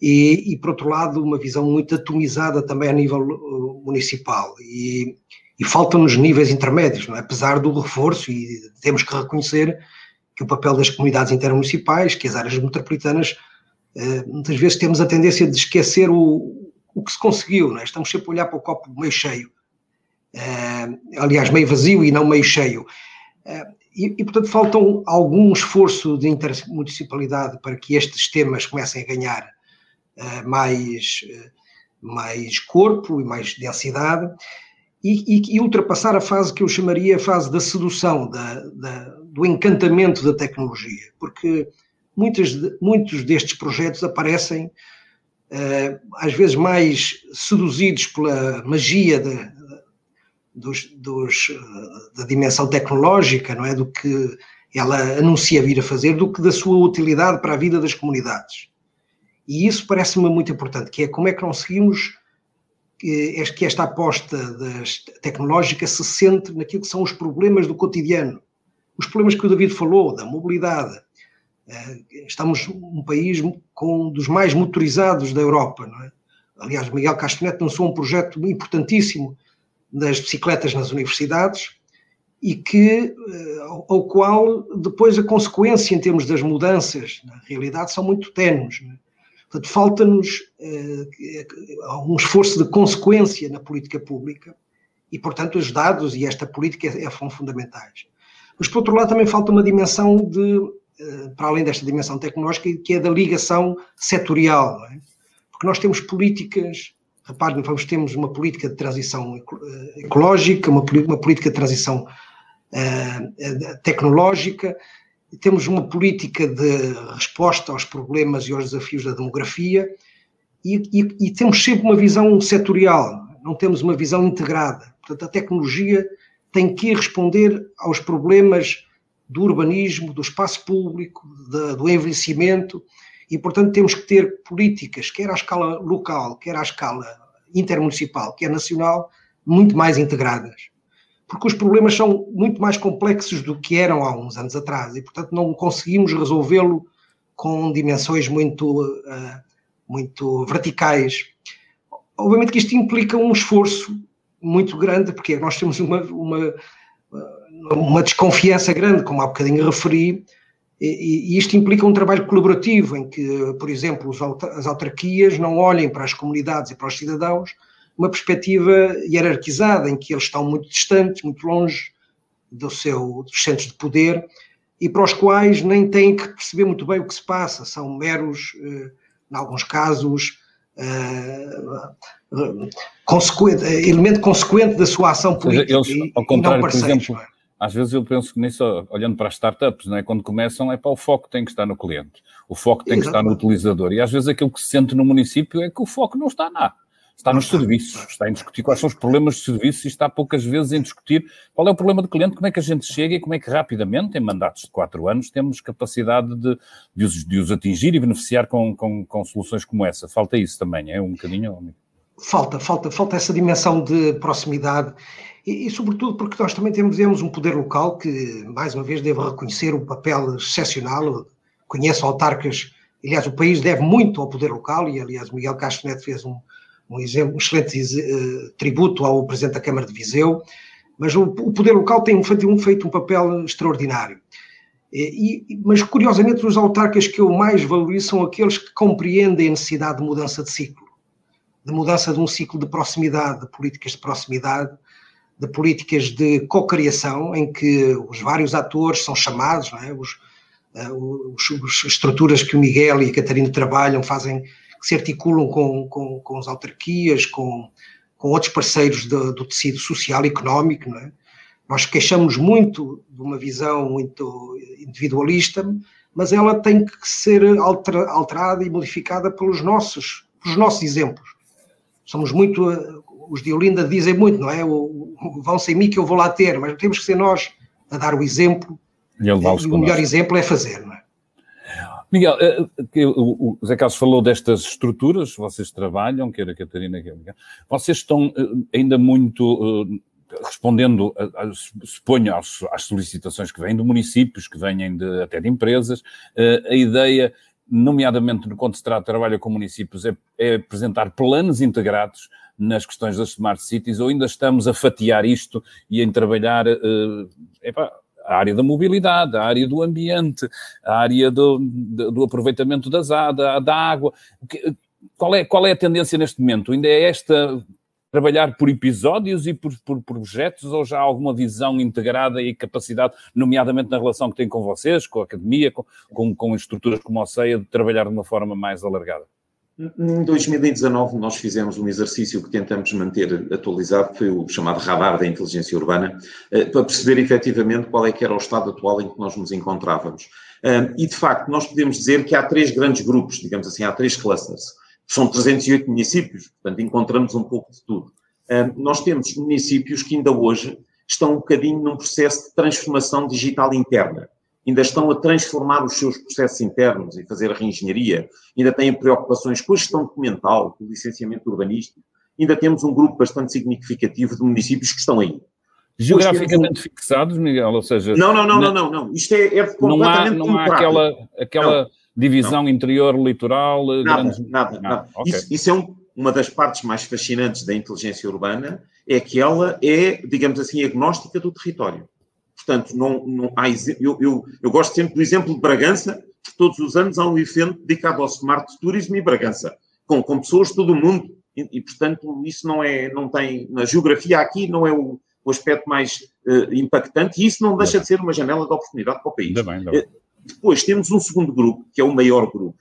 C: e, e, por outro lado, uma visão muito atomizada também a nível uh, municipal. E, e faltam-nos níveis intermédios, é? apesar do reforço, e temos que reconhecer que o papel das comunidades intermunicipais, que as áreas metropolitanas, eh, muitas vezes temos a tendência de esquecer o, o que se conseguiu, é? estamos sempre a olhar para o copo meio cheio, eh, aliás, meio vazio e não meio cheio. Eh, e, e, portanto, faltam algum esforço de intermunicipalidade para que estes temas comecem a ganhar mais, mais corpo e mais densidade e, e, e, ultrapassar a fase que eu chamaria a fase da sedução, da, da, do encantamento da tecnologia, porque muitas, muitos destes projetos aparecem às vezes mais seduzidos pela magia de, dos, dos, da dimensão tecnológica, não é? Do que ela anuncia vir a fazer, do que da sua utilidade para a vida das comunidades. E isso parece-me muito importante, que é como é que conseguimos que esta aposta tecnológica se centre naquilo que são os problemas do cotidiano. Os problemas que o David falou, da mobilidade. Eh, estamos um país com um dos mais motorizados da Europa, não é? Aliás, Miguel Castanete lançou um projeto importantíssimo das bicicletas nas universidades e que, eh, ao qual depois a consequência em termos das mudanças na realidade são muito ténues. É? Portanto, falta-nos eh, um esforço de consequência na política pública e, portanto, os dados e esta política é, são fundamentais. Mas, por outro lado, também falta uma dimensão de, eh, para além desta dimensão tecnológica, que é da ligação setorial, é? porque nós temos políticas, reparem, vamos temos uma política de transição eh, ecológica, uma, uma política de transição uh, tecnológica, temos uma política de resposta aos problemas e aos desafios da demografia e, e, e, temos sempre uma visão setorial, não temos uma visão integrada. Portanto, a tecnologia tem que responder aos problemas do urbanismo, do espaço público, de, do envelhecimento e, portanto, temos que ter políticas, quer à escala local, quer à escala intermunicipal, quer nacional, muito mais integradas porque os problemas são muito mais complexos do que eram há uns anos atrás e, portanto, não conseguimos resolvê-lo com dimensões muito, uh, muito verticais. Obviamente que isto implica um esforço muito grande, porque nós temos uma, uma, uma desconfiança grande, como há bocadinho referi, e, e isto implica um trabalho colaborativo, em que, por exemplo, as autarquias não olhem para as comunidades e para os cidadãos uma perspectiva hierarquizada, em que eles estão muito distantes, muito longe do seu, dos centros de poder, e para os quais nem têm que perceber muito bem o que se passa, são meros, eh, em alguns casos, Uh, consequente, elemento consequente da sua ação política.
A: Eles, e, ao contrário, por exemplo, é? às vezes eu penso nisso, olhando para as startups, não é? quando começam, é para o foco tem que estar no cliente, o foco tem Exatamente. que estar no utilizador, e às vezes aquilo que se sente no município é que o foco não está lá. Está nos serviços, está em discutir quais são os problemas de serviços e está poucas vezes em discutir qual é o problema do cliente, como é que a gente chega e como é que rapidamente, em mandatos de quatro anos, temos capacidade de, de, os, de os, atingir e beneficiar com, com, com, soluções como essa. Falta isso também, é um bocadinho.
C: Falta, falta, falta essa dimensão de proximidade e, e, sobretudo porque nós também temos, temos um poder local que, mais uma vez, devo reconhecer o papel excepcional. Conheço autarcas, aliás, o país deve muito ao poder local e, aliás, Miguel Castro Neto fez um, um, exemplo, um excelente uh, tributo ao Presidente da Câmara de Viseu, mas o, o poder local tem feito um, feito um papel extraordinário. E, e, mas, curiosamente, os autarcas que eu mais valorizo são aqueles que compreendem a necessidade de mudança de ciclo, de mudança de um ciclo de proximidade, de políticas de proximidade, de políticas de cocriação, em que os vários atores são chamados, é? os, uh, os, os, estruturas que o Miguel e a Catarina trabalham fazem que se articulam com, com, com as autarquias, com, com outros parceiros do, do tecido social e económico. Não é? Nós queixamos muito de uma visão muito individualista, mas ela tem que ser alterada e modificada pelos nossos, pelos nossos exemplos. Somos muito, os de Olinda dizem muito, não é? O, o, vão sem mim que eu vou lá ter, mas temos que ser nós a dar o exemplo. E, e o melhor exemplo é fazer, não é?
A: Miguel, eh, o Zé Carlos falou destas estruturas, vocês trabalham, quer a Catarina, quer a Miguel. Vocês estão eh, ainda muito eh, respondendo, suponho, às solicitações que vêm de municípios, que vêm de, até de empresas. A ideia, nomeadamente quando se trata de trabalho com municípios, é, é apresentar planos integrados nas questões das smart cities, ou ainda estamos a fatiar isto e em trabalhar, epá, a área da mobilidade, a área do ambiente, a área do, do aproveitamento das, da, da água. Qual é, qual é a tendência neste momento? Ainda é esta trabalhar por episódios e por, por, projetos ou já há alguma visão integrada e capacidade, nomeadamente na relação que tem com vocês, com a academia, com, com, com estruturas como a CEIA, de trabalhar de uma forma mais alargada?
D: Em 2019, nós fizemos um exercício que tentamos manter atualizado, que foi o chamado radar da inteligência urbana, eh, para perceber efetivamente qual é que era o estado atual em que nós nos encontrávamos. E, de facto, nós podemos dizer que há três grandes grupos, digamos assim, há três clusters. São 308 municípios, portanto, encontramos um pouco de tudo. Nós temos municípios que ainda hoje estão um bocadinho num processo de transformação digital interna. Ainda estão a transformar os seus processos internos e fazer a reengenharia, ainda têm preocupações com a gestão documental, com o licenciamento urbanístico. Ainda temos um grupo bastante significativo de municípios que estão aí.
A: Geograficamente fixados, Miguel, ou seja...
D: Não, não, não, não, não, não. Isto é, é
A: completamente Não há, não há aquela, aquela divisão interior-litoral...
D: Nada, grandes... nada, nada. nada. Okay. Isso, isso, é um, uma das partes mais fascinantes da inteligência urbana, é que ela é, digamos assim, agnóstica do território. Portanto, não, não há, eu, eu, eu gosto sempre do exemplo de Bragança, que todos os anos há um evento dedicado ao Smart Tourism e Bragança, com, com pessoas de todo o mundo. E, e, portanto, isso não é, não tem, na geografia aqui não é o, o aspecto mais uh, impactante e isso não deixa de ser uma janela de oportunidade para o país. Ainda bem, ainda bem. Uh, depois temos um segundo grupo, que é o maior grupo,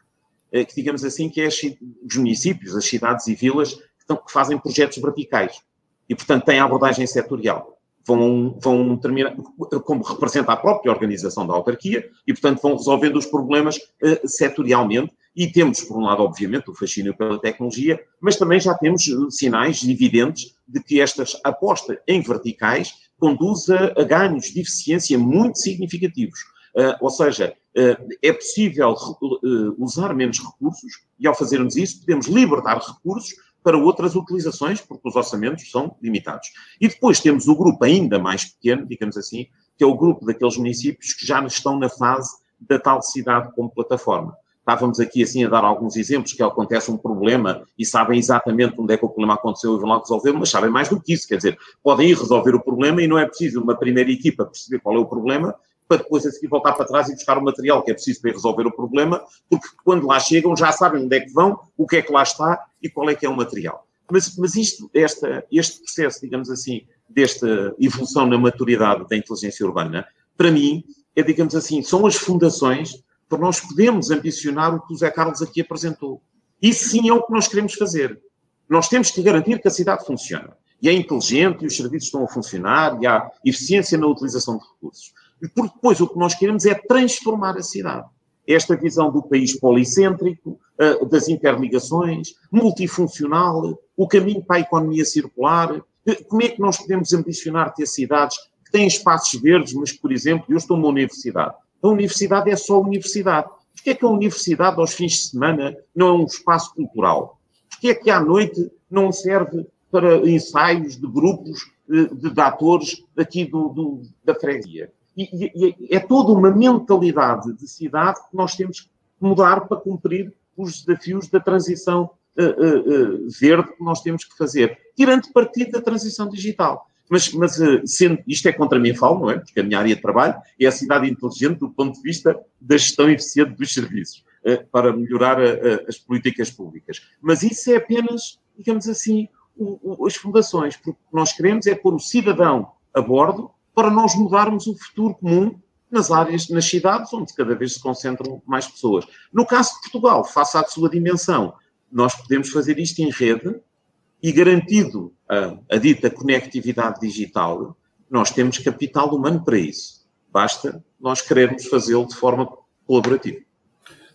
D: uh, que digamos assim que é os municípios, as cidades e vilas que, estão, que fazem projetos verticais e, portanto, têm a abordagem setorial vão, vão terminar, como representa a própria organização da autarquia, e, portanto, vão resolvendo os problemas uh, setorialmente. E temos, por um lado, obviamente, o fascínio pela tecnologia, mas também já temos uh, sinais evidentes de que esta aposta em verticais conduz a, a ganhos de eficiência muito significativos. Uh, ou seja, uh, é possível uh, usar menos recursos e, ao fazermos isso, podemos libertar recursos para outras utilizações, porque os orçamentos são limitados. E depois temos o grupo ainda mais pequeno, digamos assim, que é o grupo daqueles municípios que já estão na fase da tal cidade como plataforma. Estávamos aqui assim a dar alguns exemplos que acontece um problema e sabem exatamente onde é que o problema aconteceu e vão lá resolver, mas sabem mais do que isso, quer dizer, podem ir resolver o problema e não é preciso uma primeira equipa perceber qual é o problema para depois a seguir voltar para trás e buscar o material que é preciso para resolver o problema, porque quando lá chegam já sabem onde é que vão, o que é que lá está e qual é que é o material. Mas, mas isto, esta, este processo, digamos assim, desta evolução na maturidade da inteligência urbana, para mim, é, digamos assim, são as fundações para nós podermos ambicionar o que o Zé Carlos aqui apresentou. Isso sim é o que nós queremos fazer. Nós temos que garantir que a cidade funciona. E é inteligente, e os serviços estão a funcionar, e há eficiência na utilização de recursos. Porque depois o que nós queremos é transformar a cidade. Esta visão do país policêntrico, eh, das interligações, multifuncional, o caminho para a economia circular. Eh, como é que nós podemos ambicionar ter cidades que têm espaços verdes, mas, por exemplo, eu estou numa universidade. A universidade é só universidade. Porquê é que a universidade, aos fins de semana, não é um espaço cultural? Porquê é que à noite não serve para ensaios de grupos eh, de, de atores aqui do, do, da freguesia? E, e, é toda uma mentalidade de cidade que nós temos que mudar para cumprir os desafios da transição uh, uh, verde que nós temos que fazer, tirando partido da transição digital. Mas, mas sendo, isto é contra mim falo, não é? Porque a minha área de trabalho é a cidade inteligente do ponto de vista da gestão eficiente dos serviços, para melhorar as políticas públicas. Mas isso é apenas, digamos assim, as fundações, porque o que nós queremos é pôr o cidadão a bordo para nós mudarmos o futuro comum nas áreas, nas cidades onde cada vez se concentram mais pessoas. No caso de Portugal, face à sua dimensão, nós podemos fazer isto em rede e garantido a, a dita conectividade digital, nós temos capital humano para isso. Basta nós querermos fazê-lo de forma colaborativa.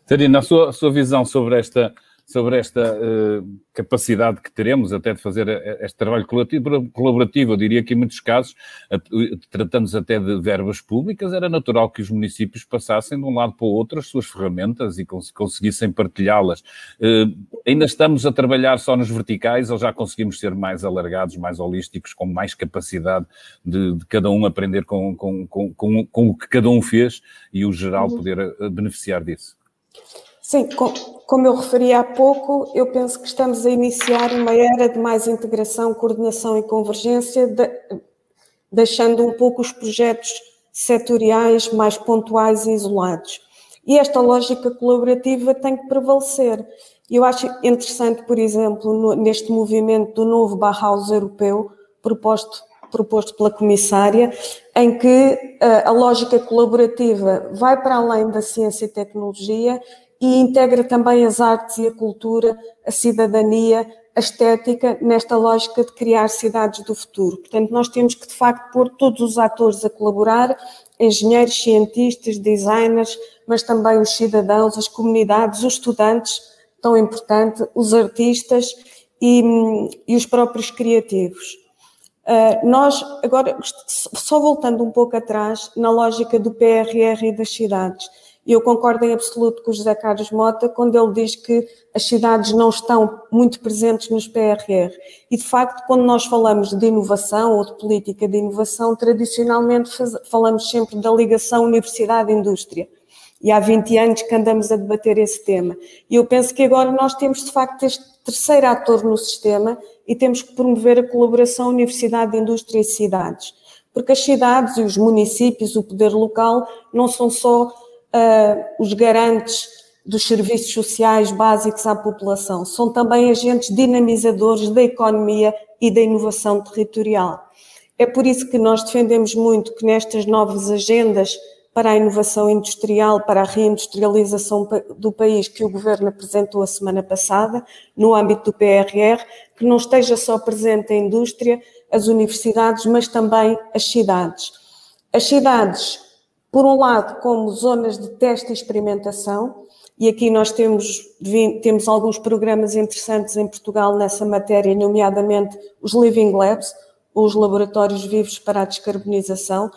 A: Terina, a sua, a sua visão sobre esta sobre esta uh, capacidade que teremos até de fazer eh, este trabalho colaborativo. Eu diria que em muitos casos, tratando-se até de verbas públicas, era natural que os municípios passassem de um lado para o outro as suas ferramentas e cons conseguissem partilhá-las. Uh, ainda estamos a trabalhar só nos verticais ou já conseguimos ser mais alargados, mais holísticos, com mais capacidade de, de cada um aprender com, com, com, com, o que cada um fez e o geral uhum. poder beneficiar disso?
B: Sim, como eu referi há pouco, eu penso que estamos a iniciar uma era de mais integração, coordenação e convergência, de, deixando um pouco os projetos setoriais mais pontuais e isolados. E esta lógica colaborativa tem que prevalecer. Eu acho interessante, por exemplo, no, neste movimento do novo Bauhaus europeu, proposto, proposto pela comissária, em que uh, a lógica colaborativa vai para além da ciência e tecnologia e integra também as artes e a cultura, a cidadania, a estética, nesta lógica de criar cidades do futuro. Portanto, nós temos que, de facto, pôr todos os atores a colaborar, engenheiros, cientistas, designers, mas também os cidadãos, as comunidades, os estudantes, tão importante, os artistas e, e os próprios criativos. Uh, nós, agora, só voltando um pouco atrás, na lógica do PRR e das cidades, eu concordo em absoluto com o José Carlos Mota quando ele diz que as cidades não estão muito presentes nos PRR. E, de facto, quando nós falamos de inovação ou de política de inovação, tradicionalmente falamos sempre da ligação universidade-indústria. E há 20 anos que andamos a debater esse tema. E eu penso que agora nós temos, de facto, este terceiro ator no sistema e temos que promover a colaboração universidade, indústria e cidades. Porque as cidades e os municípios, o poder local, não são só uh, os garantes dos serviços sociais básicos à população, são também agentes dinamizadores da economia e da inovação territorial. É por isso que nós defendemos muito que nestas novas agendas para a inovação industrial, para a reindustrialização do país que o Governo apresentou a semana passada, no âmbito do PRR, que não esteja só presente a indústria, as universidades, mas também as cidades. As cidades, por um lado, como zonas de teste e experimentação, e aqui nós temos, temos alguns programas interessantes em Portugal nessa matéria, nomeadamente os Living Labs, os laboratórios vivos para a descarbonização,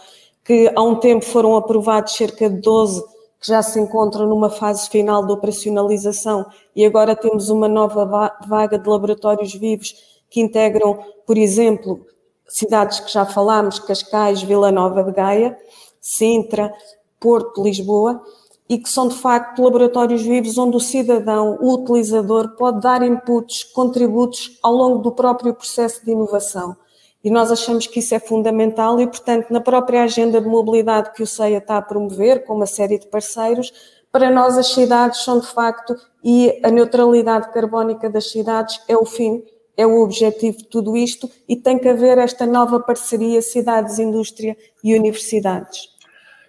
B: que há um tempo foram aprovados cerca de 12 que já se encontram numa fase final de operacionalização e agora temos uma nova vaga de laboratórios vivos que integram, por exemplo, cidades que já falámos, Cascais, Vila Nova de Gaia, Sintra, Porto, Lisboa, e que são de facto laboratórios vivos onde o cidadão, o utilizador, pode dar inputs, contributos ao longo do próprio processo de inovação. E nós achamos que isso é fundamental e, portanto, na própria agenda de mobilidade que o CEIA está a promover, com uma série de parceiros, para nós as cidades são de facto, e a neutralidade carbónica das cidades é o fim, é o objetivo de tudo isto e tem que haver esta nova parceria cidades, indústria e universidades.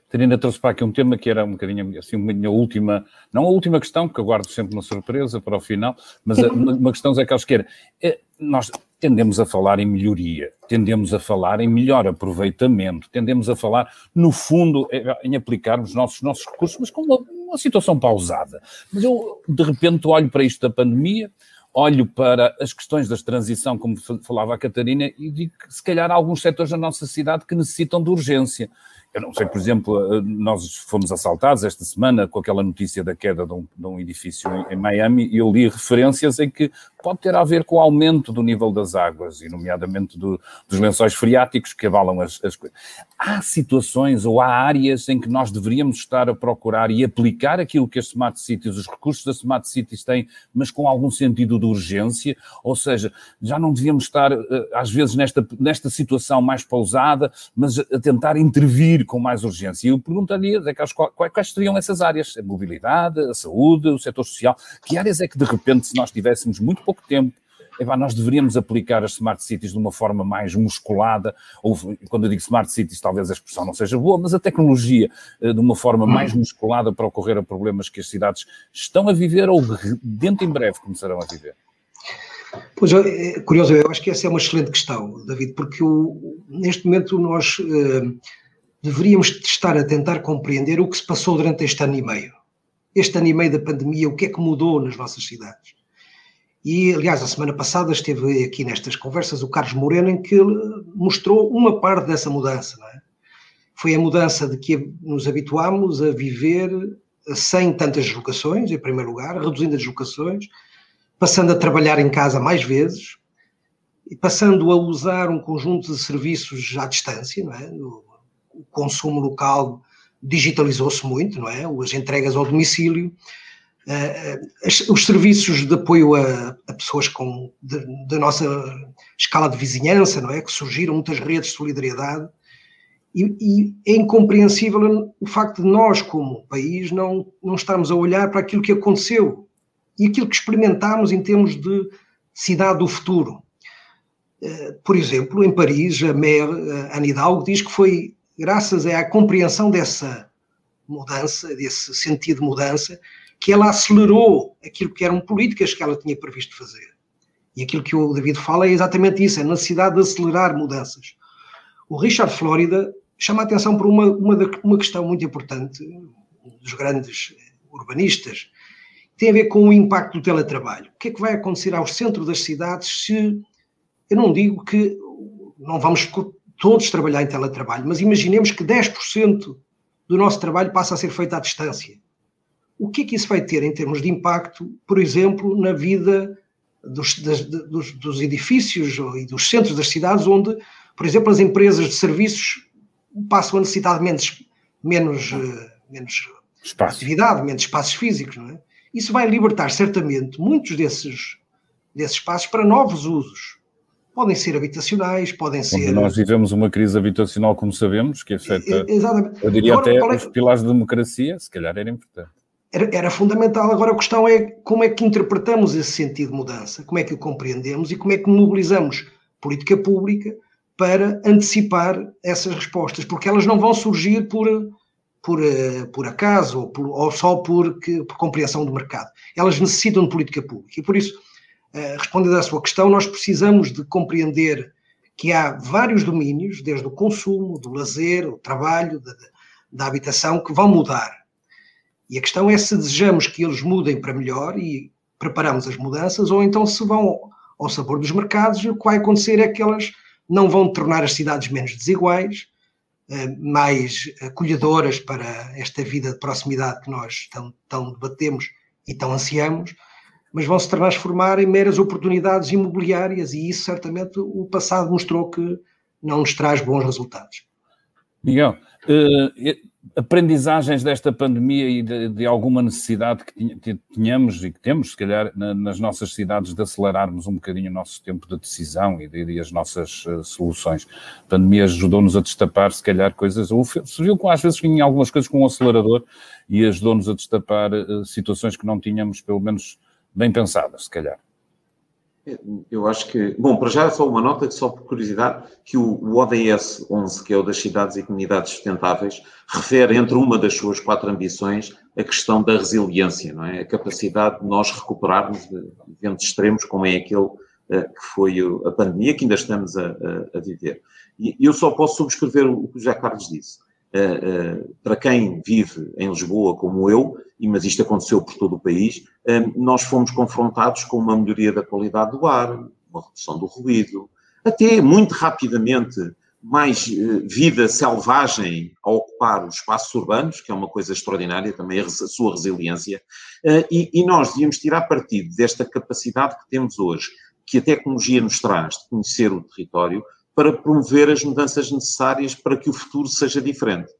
A: Terina trouxe para aqui um tema que era um bocadinho assim, uma última, não a última questão, que eu guardo sempre uma surpresa para o final, mas uma questão é que eles querem. É, nós tendemos a falar em melhoria, tendemos a falar em melhor aproveitamento, tendemos a falar, no fundo, é, em aplicarmos nossos, nossos recursos, mas com uma, uma situação pausada. Mas eu, de repente, olho para isto da pandemia, olho para as questões da transição, como falava a Catarina, e digo que se calhar há alguns setores da nossa cidade que necessitam de urgência. Eu não sei, por exemplo, eh, nós fomos assaltados esta semana com aquela notícia da queda de um, de um edifício em, em, Miami e eu li referências em que pode ter a ver com o aumento do nível das águas, e nomeadamente do, dos lençóis freáticos que abalam as, as coisas. Há situações ou há áreas em que nós deveríamos estar a procurar e aplicar aquilo que as Smart Cities, os recursos das Smart Cities têm, mas com algum sentido de urgência, ou seja, já não devíamos estar, eh, às vezes, nesta, nesta situação mais pausada, mas a tentar intervir com mais urgência. E eu perguntaria é quais, quais seriam essas áreas? A mobilidade, a saúde, o setor social? Que áreas é que, de repente, se nós tivéssemos muito pouco tempo, nós deveríamos aplicar as smart cities de uma forma mais musculada, ou quando eu digo smart cities, talvez a expressão não seja boa, mas a tecnologia eh, de uma forma mais musculada para ocorrer a problemas que as cidades estão a viver ou dentro em breve começarão a viver.
C: Pois, é curioso, eu acho que essa é uma excelente questão, David, porque o, neste momento nós eh, deveríamos estar a tentar compreender o que se passou durante este ano e meio. Este ano e meio da pandemia, o que é que mudou nas nossas cidades? E, aliás, a semana passada esteve aqui nestas conversas o Carlos Moreno, em que mostrou uma parte dessa mudança. É? Foi a mudança de que nos habituámos a viver sem tantas deslocações, em primeiro lugar, reduzindo as deslocações, passando a trabalhar em casa mais vezes, e passando a usar um conjunto de serviços à distância, é? o consumo local digitalizou-se muito, não é? As entregas ao domicílio, os serviços de apoio a, a pessoas com da nossa escala de vizinhança, não é? Que surgiram muitas redes de solidariedade e, e, é incompreensível o facto de nós, como país, não, não estarmos a olhar para aquilo que aconteceu e aquilo que experimentámos em termos de cidade do futuro. Eh, por exemplo, em Paris, a mayor Ana Hidalgo diz que foi graças à compreensão dessa mudança, desse sentido de mudança, que ela acelerou aquilo que eram políticas que ela tinha previsto fazer. E aquilo que o David fala é exatamente isso, a necessidade de acelerar mudanças. O Richard Florida chama a atenção para uma, uma, uma questão muito importante, um dos grandes urbanistas, tem a ver com o impacto do teletrabalho. O que é que vai acontecer ao centro das cidades se. Eu não digo que não vamos todos trabalhar em teletrabalho, mas imaginemos que 10% do nosso trabalho passa a ser feito à distância. O que é que isso vai ter em termos de impacto, por exemplo, na vida dos, das, dos, dos edifícios e dos centros das cidades, onde, por exemplo, as empresas de serviços passam a necessitar de menos, menos, eh, menos Espaço. atividade, menos espaços físicos, não é? Isso vai libertar certamente muitos desses, desses espaços para novos usos. Podem ser habitacionais, podem Quando ser.
A: Nós vivemos uma crise habitacional, como sabemos, que afeta. Exatamente. Eu diria Agora, até é... os pilares da democracia, se calhar era importante.
C: Era, era, fundamental. Agora a questão é como é que interpretamos esse sentido de mudança, como é que o compreendemos e como é que mobilizamos política pública para antecipar essas respostas, porque elas não vão surgir por, por, eh, por acaso ou, por, ou só por, por compreensão do mercado. Elas necessitam de política pública. E por isso, eh, respondendo à sua questão, nós precisamos de compreender que há vários domínios, desde o consumo, do lazer, o trabalho, da, da habitação, que vão mudar. E a questão é se desejamos que eles mudem para melhor e preparamos as mudanças, ou então se vão ao sabor dos mercados, o que vai acontecer é que elas não vão tornar as cidades menos desiguais, eh, mais acolhedoras para esta vida de proximidade que nós tão, tão debatemos e tão ansiamos, mas vão se transformar em meras oportunidades imobiliárias e isso certamente o passado mostrou que não nos traz bons resultados.
A: Miguel, uh, aprendizagens desta pandemia e de, de alguma necessidade que tínhamos e que temos, se calhar, na, nas nossas cidades, de acelerarmos um bocadinho o nosso tempo de decisão e, de, e as nossas uh, soluções. A pandemia ajudou-nos a destapar, se calhar, coisas, ou se viu que às vezes vinha algumas coisas com um acelerador e ajudou-nos a destapar uh, situações que não tínhamos, pelo menos, bem pensadas, se calhar.
D: Eu acho que, bom, para já só uma nota, só por curiosidade, que o, ODS 11, que é o das cidades e comunidades sustentáveis, refere entre uma das suas quatro ambições a questão da resiliência, não é? A capacidade de nós recuperarmos de eventos extremos como é aquele uh, que foi a pandemia que ainda estamos a, a, a viver. E eu só posso subscrever o que o José Carlos disse. Uh, uh, para quem vive em Lisboa como eu, mas isto aconteceu por todo o país, nós fomos confrontados com uma melhoria da qualidade do ar, uma redução do ruído, até muito rapidamente mais eh, vida selvagem a ocupar os espaços urbanos, que é uma coisa extraordinária também, a sua resiliência, eh, e, nós devíamos tirar partido desta capacidade que temos hoje, que a tecnologia nos traz de conhecer o território, para promover as mudanças necessárias para que o futuro seja diferente.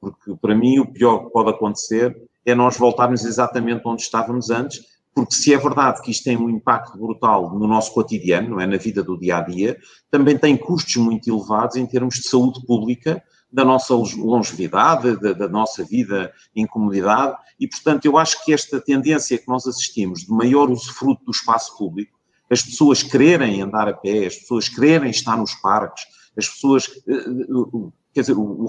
D: Porque, para mim, o pior que pode acontecer é nós voltarmos exatamente onde estávamos antes, porque se é verdade que isto tem um impacto brutal no nosso cotidiano, é, na vida do dia a dia, também tem custos muito elevados em termos de saúde pública, da nossa longevidade, da, da, nossa vida em comunidade, e portanto eu acho que esta tendência que nós assistimos de maior usufruto do espaço público, as pessoas quererem andar a pé, as pessoas quererem estar nos parques, as pessoas eh, eh, quer dizer, o, o,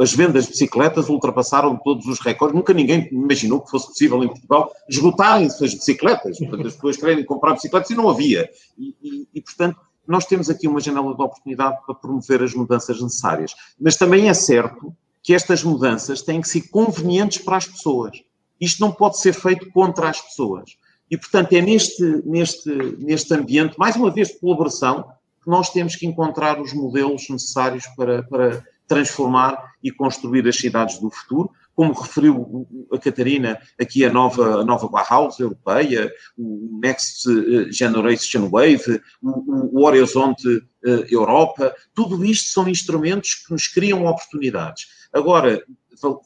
D: as vendas de bicicletas ultrapassaram todos os recordes. Nunca ninguém imaginou que fosse possível em Portugal esgotarem-se as bicicletas. Portanto, as pessoas querem comprar bicicletas e não havia. E, e, e, portanto, nós temos aqui uma janela de oportunidade para promover as mudanças necessárias. Mas também é certo que estas mudanças têm que ser convenientes para as pessoas. Isto não pode ser feito contra as pessoas. E, portanto, é neste, neste, neste ambiente, mais uma vez, de colaboração, que nós temos que encontrar os modelos necessários para, para transformar e construir as cidades do futuro, como referiu a Catarina, aqui a nova, a nova Bauhaus europeia, o Next eh, Generation Wave, o, o Horizonte eh, Europa, tudo isto são instrumentos que nos criam oportunidades. Agora,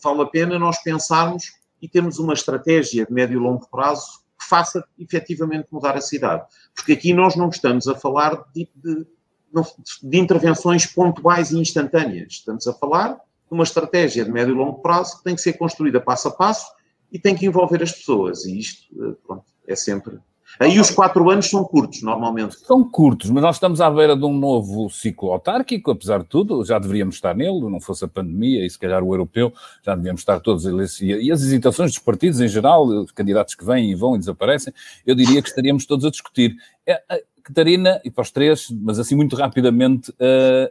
D: vale a pena nós pensarmos e termos uma estratégia de médio e longo prazo faça efetivamente mudar a cidade. Porque aqui nós não estamos a falar de, de de intervenções pontuais e instantâneas. Estamos a falar de uma estratégia de médio e longo prazo que tem que ser construída passo a passo e tem que envolver as pessoas. E isto, eh, pronto, é sempre. Aí os quatro anos são curtos, normalmente.
A: São curtos, mas nós estamos à beira de um novo ciclo autárquico, apesar de tudo, já deveríamos estar nele, não fosse a pandemia e se calhar o europeu, já devíamos estar todos e as hesitações dos partidos em geral, os candidatos que vêm e vão e desaparecem, eu diria que estaríamos todos a discutir. É, Catarina, e para os três, mas assim muito rapidamente, uh,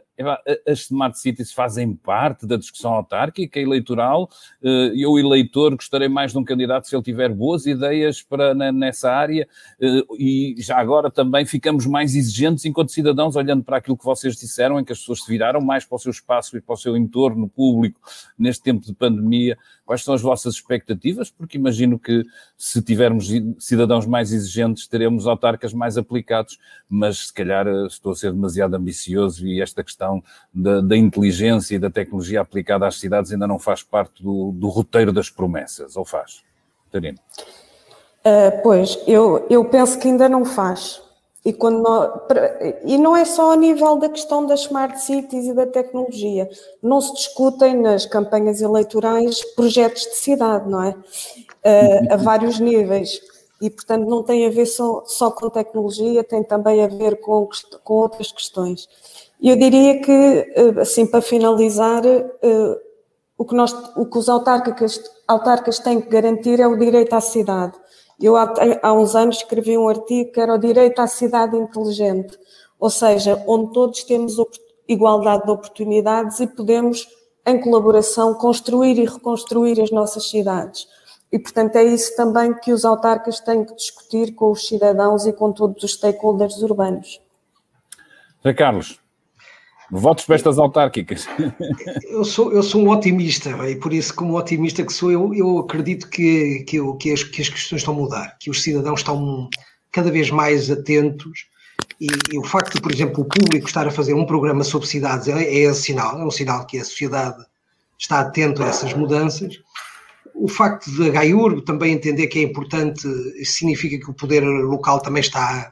A: as smart cities fazem parte da discussão autárquica, eleitoral. Eh, eu, eleitor, gostarei mais de um candidato se ele tiver boas ideias para, nessa área eh, e já agora também ficamos mais exigentes enquanto cidadãos, olhando para aquilo que vocês disseram, em que as pessoas se viraram mais para o seu espaço e para o seu entorno público neste tempo de pandemia. Quais são as vossas expectativas? Porque imagino que se tivermos cidadãos mais exigentes, teremos autarcas mais aplicados, mas se calhar eh, estou a ser demasiado ambicioso e esta questão da, da inteligência e da tecnologia aplicada às cidades ainda não faz parte do, do roteiro das promessas, ou faz? Tarina.
B: Uh, pois, eu, eu penso que ainda não faz. E, quando nós, e não é só a nível da questão das smart cities e da tecnologia. Não se discutem nas campanhas eleitorais projetos de cidade, não é? Uh, a vários níveis. E, portanto, não tem a ver só, só com tecnologia, tem também a ver com, com outras questões. Eu diria que, uh, assim, para finalizar, uh, o que, nós, o que os autarcas, têm que garantir é o direito à cidade eu há, há uns anos escrevi um artigo que era o direito à cidade inteligente, ou seja, onde todos temos igualdade de oportunidades e podemos, em colaboração, construir e reconstruir as nossas cidades. E, portanto, é isso também que os autarcas têm que discutir com os cidadãos e com todos os stakeholders urbanos.
A: José Carlos, Votos para estas autárquicas.
C: Eu sou, eu sou um otimista, e por isso, como otimista que sou, eu, eu acredito que, que, eu, que, as, que as questões estão a mudar, que os cidadãos estão cada vez mais atentos e, e, o facto de, por exemplo, o público estar a fazer um programa sobre cidades é, é sinal, é um sinal que a sociedade está atento a essas mudanças. O facto de a Gaiur também entender que é importante, significa que o poder local também está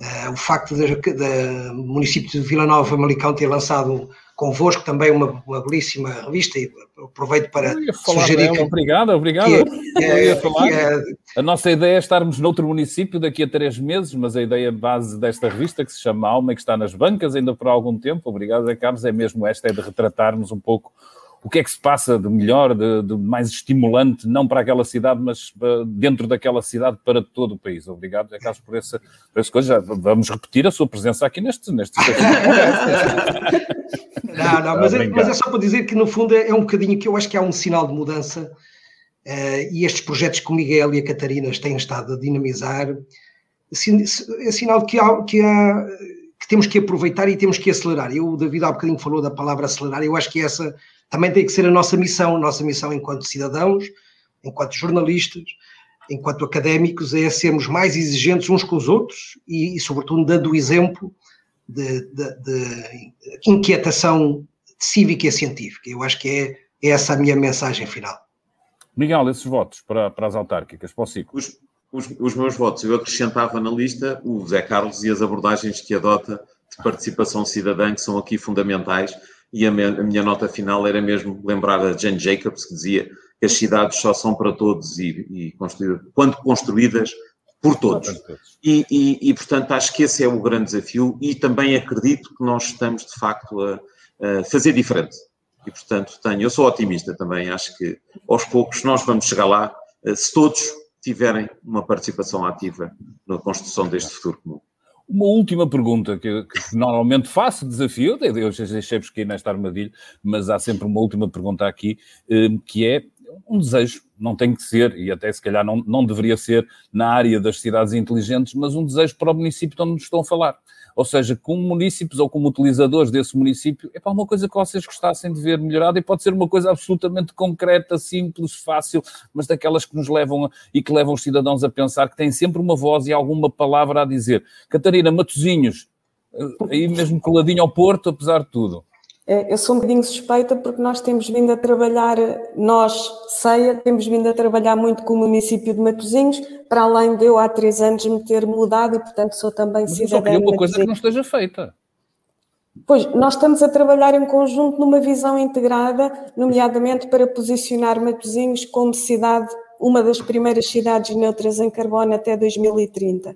C: Uh, o facto do município de Vila Nova Malicão ter lançado convosco também uma, uma belíssima revista e aproveito para sugerir
A: que, obrigado, obrigado. que é, é, que é, a nossa ideia é estarmos noutro município daqui a três meses mas a ideia base desta revista que se chama Alma e que está nas bancas ainda por algum tempo, obrigado Carlos, é mesmo esta, é de retratarmos um pouco o que é que se passa de melhor, de, de, mais estimulante, não para aquela cidade, mas dentro daquela cidade para todo o país. Obrigado, Zé Carlos, por essa, por essa coisa. Já vamos repetir a sua presença aqui neste. neste... *laughs*
C: não, não, mas é, mas é, só para dizer que, no fundo, é, é um bocadinho que eu acho que há um sinal de mudança uh, e estes projetos que o Miguel e a Catarina têm estado a dinamizar é sinal que há, que há que temos que aproveitar e temos que acelerar. Eu, o David há bocadinho falou da palavra acelerar, eu acho que essa também tem que ser a nossa missão, a nossa missão enquanto cidadãos, enquanto jornalistas, enquanto académicos, é sermos mais exigentes uns com os outros e, e sobretudo, dando o exemplo de, de, de, inquietação cívica e científica. Eu acho que é, é essa a minha mensagem final.
A: Miguel, esses votos para, para as autárquicas, para o ciclo?
D: Os, os, os meus votos, eu acrescentava na lista o Zé Carlos e as abordagens que adota de participação cidadã, que são aqui fundamentais. E a minha, a minha, nota final era mesmo lembrar a Jane Jacobs, que dizia que as cidades só são para todos e, e construídas, quando construídas por todos. E, e, e, portanto, acho que esse é o grande desafio e também acredito que nós estamos, de facto, a, a fazer diferente. E, portanto, tenho, eu sou otimista também, acho que aos poucos nós vamos chegar lá, se todos tiverem uma participação ativa na construção deste futuro comum.
A: Uma última pergunta que, que normalmente faço, desafio, eu deixei-vos cair nesta armadilha, mas há sempre uma última pergunta aqui, eh, que é um desejo, não tem que ser, e até se calhar não, não deveria ser na área das cidades inteligentes, mas um desejo para o município de onde nos estão a falar. Ou seja, como municípios ou como utilizadores desse município, é para uma coisa que vocês gostassem de ver melhorada e pode ser uma coisa absolutamente concreta, simples, fácil, mas daquelas que nos levam a, e que levam os cidadãos a pensar que têm sempre uma voz e alguma palavra a dizer. Catarina, Matozinhos, eh, aí mesmo coladinho ao Porto, apesar de tudo.
B: É, eu sou um bocadinho suspeita porque nós temos vindo a trabalhar, nós, CEIA, temos vindo a trabalhar muito com o município de Matosinhos, para além de eu há três anos me ter mudado e, portanto, sou também
A: Mas cidadã. Só uma coisa que não esteja feita.
B: Pois, nós estamos a trabalhar em conjunto numa visão integrada, nomeadamente para posicionar Matosinhos como cidade, uma das primeiras cidades neutras em carbono até 2030.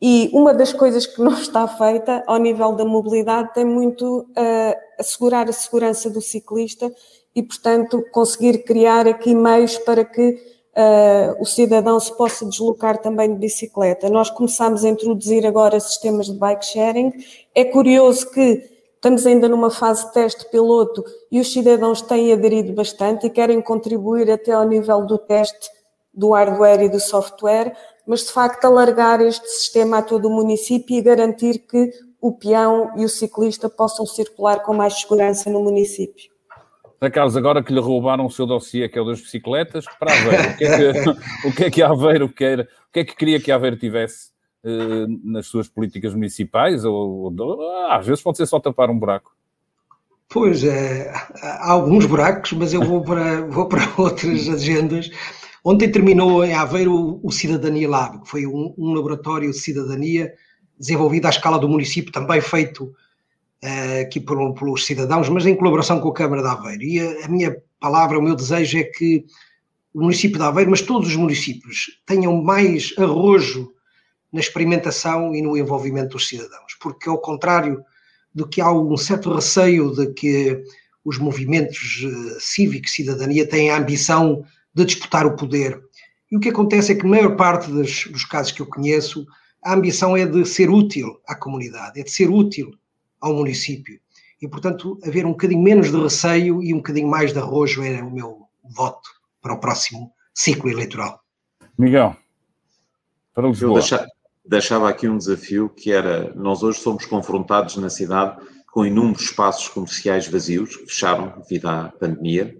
B: E uma das coisas que não está feita ao nível da mobilidade tem muito uh, assegurar a segurança do ciclista e, portanto, conseguir criar aqui meios para que uh, o cidadão se possa deslocar também de bicicleta. Nós começamos a introduzir agora sistemas de bike sharing. É curioso que Estamos ainda numa fase de teste piloto e os cidadãos têm aderido bastante e querem contribuir até ao nível do teste do hardware e do software, mas de facto alargar este sistema a todo o município e garantir que o peão e o ciclista possam circular com mais segurança no município.
A: Carlos, agora que lhe roubaram o seu dossiê, que é o das bicicletas, para Aveiro, o que é que, *laughs* o que, é que Aveiro quer, o que é que queria que Aveiro tivesse eh, nas suas políticas municipais? Ou, ou, ah, às vezes pode ser só tapar um buraco.
C: Pois, é, há alguns buracos, mas eu vou para, vou para outras agendas. Ontem terminou em Aveiro o Cidadania Lab, que foi um, um laboratório de cidadania desenvolvido à escala do município, também feito uh, aqui por, pelos cidadãos, mas em colaboração com a Câmara de Aveiro. E a, a, minha palavra, o meu desejo é que o município de Aveiro, mas todos os municípios, tenham mais arrojo na experimentação e no envolvimento dos cidadãos, porque ao contrário do que há um certo receio de que os movimentos uh, cívicos, cidadania, têm a ambição de disputar o poder. E o que acontece é que, na maior parte dos, dos casos que eu conheço, a ambição é de ser útil à comunidade, é de ser útil ao município. E, portanto, haver um bocadinho menos de receio e um bocadinho mais de arrojo era o meu voto para o próximo ciclo eleitoral.
A: Miguel, para Lisboa.
D: Eu deixava, deixava aqui um desafio que era, nós hoje somos confrontados na cidade com inúmeros espaços comerciais vazios, que fecharam devido à pandemia,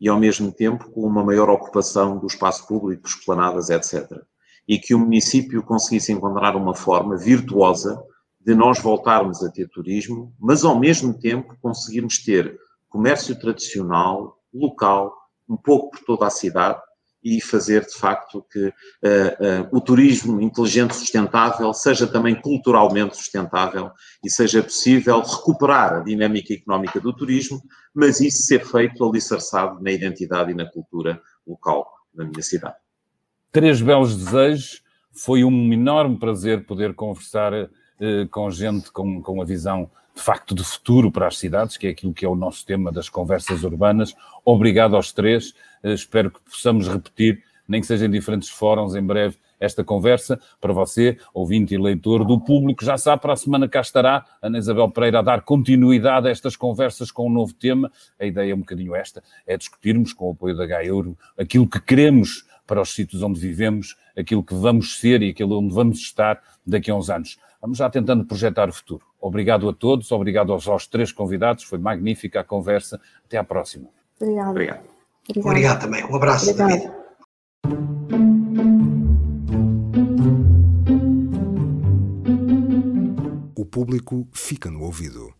D: e ao mesmo tempo com uma maior ocupação do espaço público, esplanadas, etc. E que o município conseguisse encontrar uma forma virtuosa de nós voltarmos a ter turismo, mas ao mesmo tempo conseguirmos ter comércio tradicional, local, um pouco por toda a cidade e fazer de facto que uh, uh, o turismo inteligente sustentável seja também culturalmente sustentável e seja possível recuperar a dinâmica económica do turismo, mas isso ser feito alicerçado na identidade e na cultura local da minha cidade.
A: Três belos desejos. Foi um enorme prazer poder conversar eh, com gente com, com a visão de facto de futuro para as cidades, que é aquilo que é o nosso tema das conversas urbanas. Obrigado aos três, eh, espero que possamos repetir, nem que seja em diferentes fóruns, em breve, esta conversa para você, ouvinte e leitor do público. Já sabe, para a semana cá estará Ana Isabel Pereira a dar continuidade a estas conversas com um novo tema. A ideia é um bocadinho esta, é discutirmos com o apoio da Gaeuro aquilo que queremos para os sítios onde vivemos, aquilo que vamos ser e aquilo onde vamos estar daqui a uns anos. Vamos já tentando projetar o futuro. Obrigado a todos, obrigado aos, aos três convidados, foi magnífica a conversa. Até à próxima.
B: Obrigado.
C: Obrigado, obrigado. obrigado também. Um abraço. Obrigado.
E: O público fica no ouvido.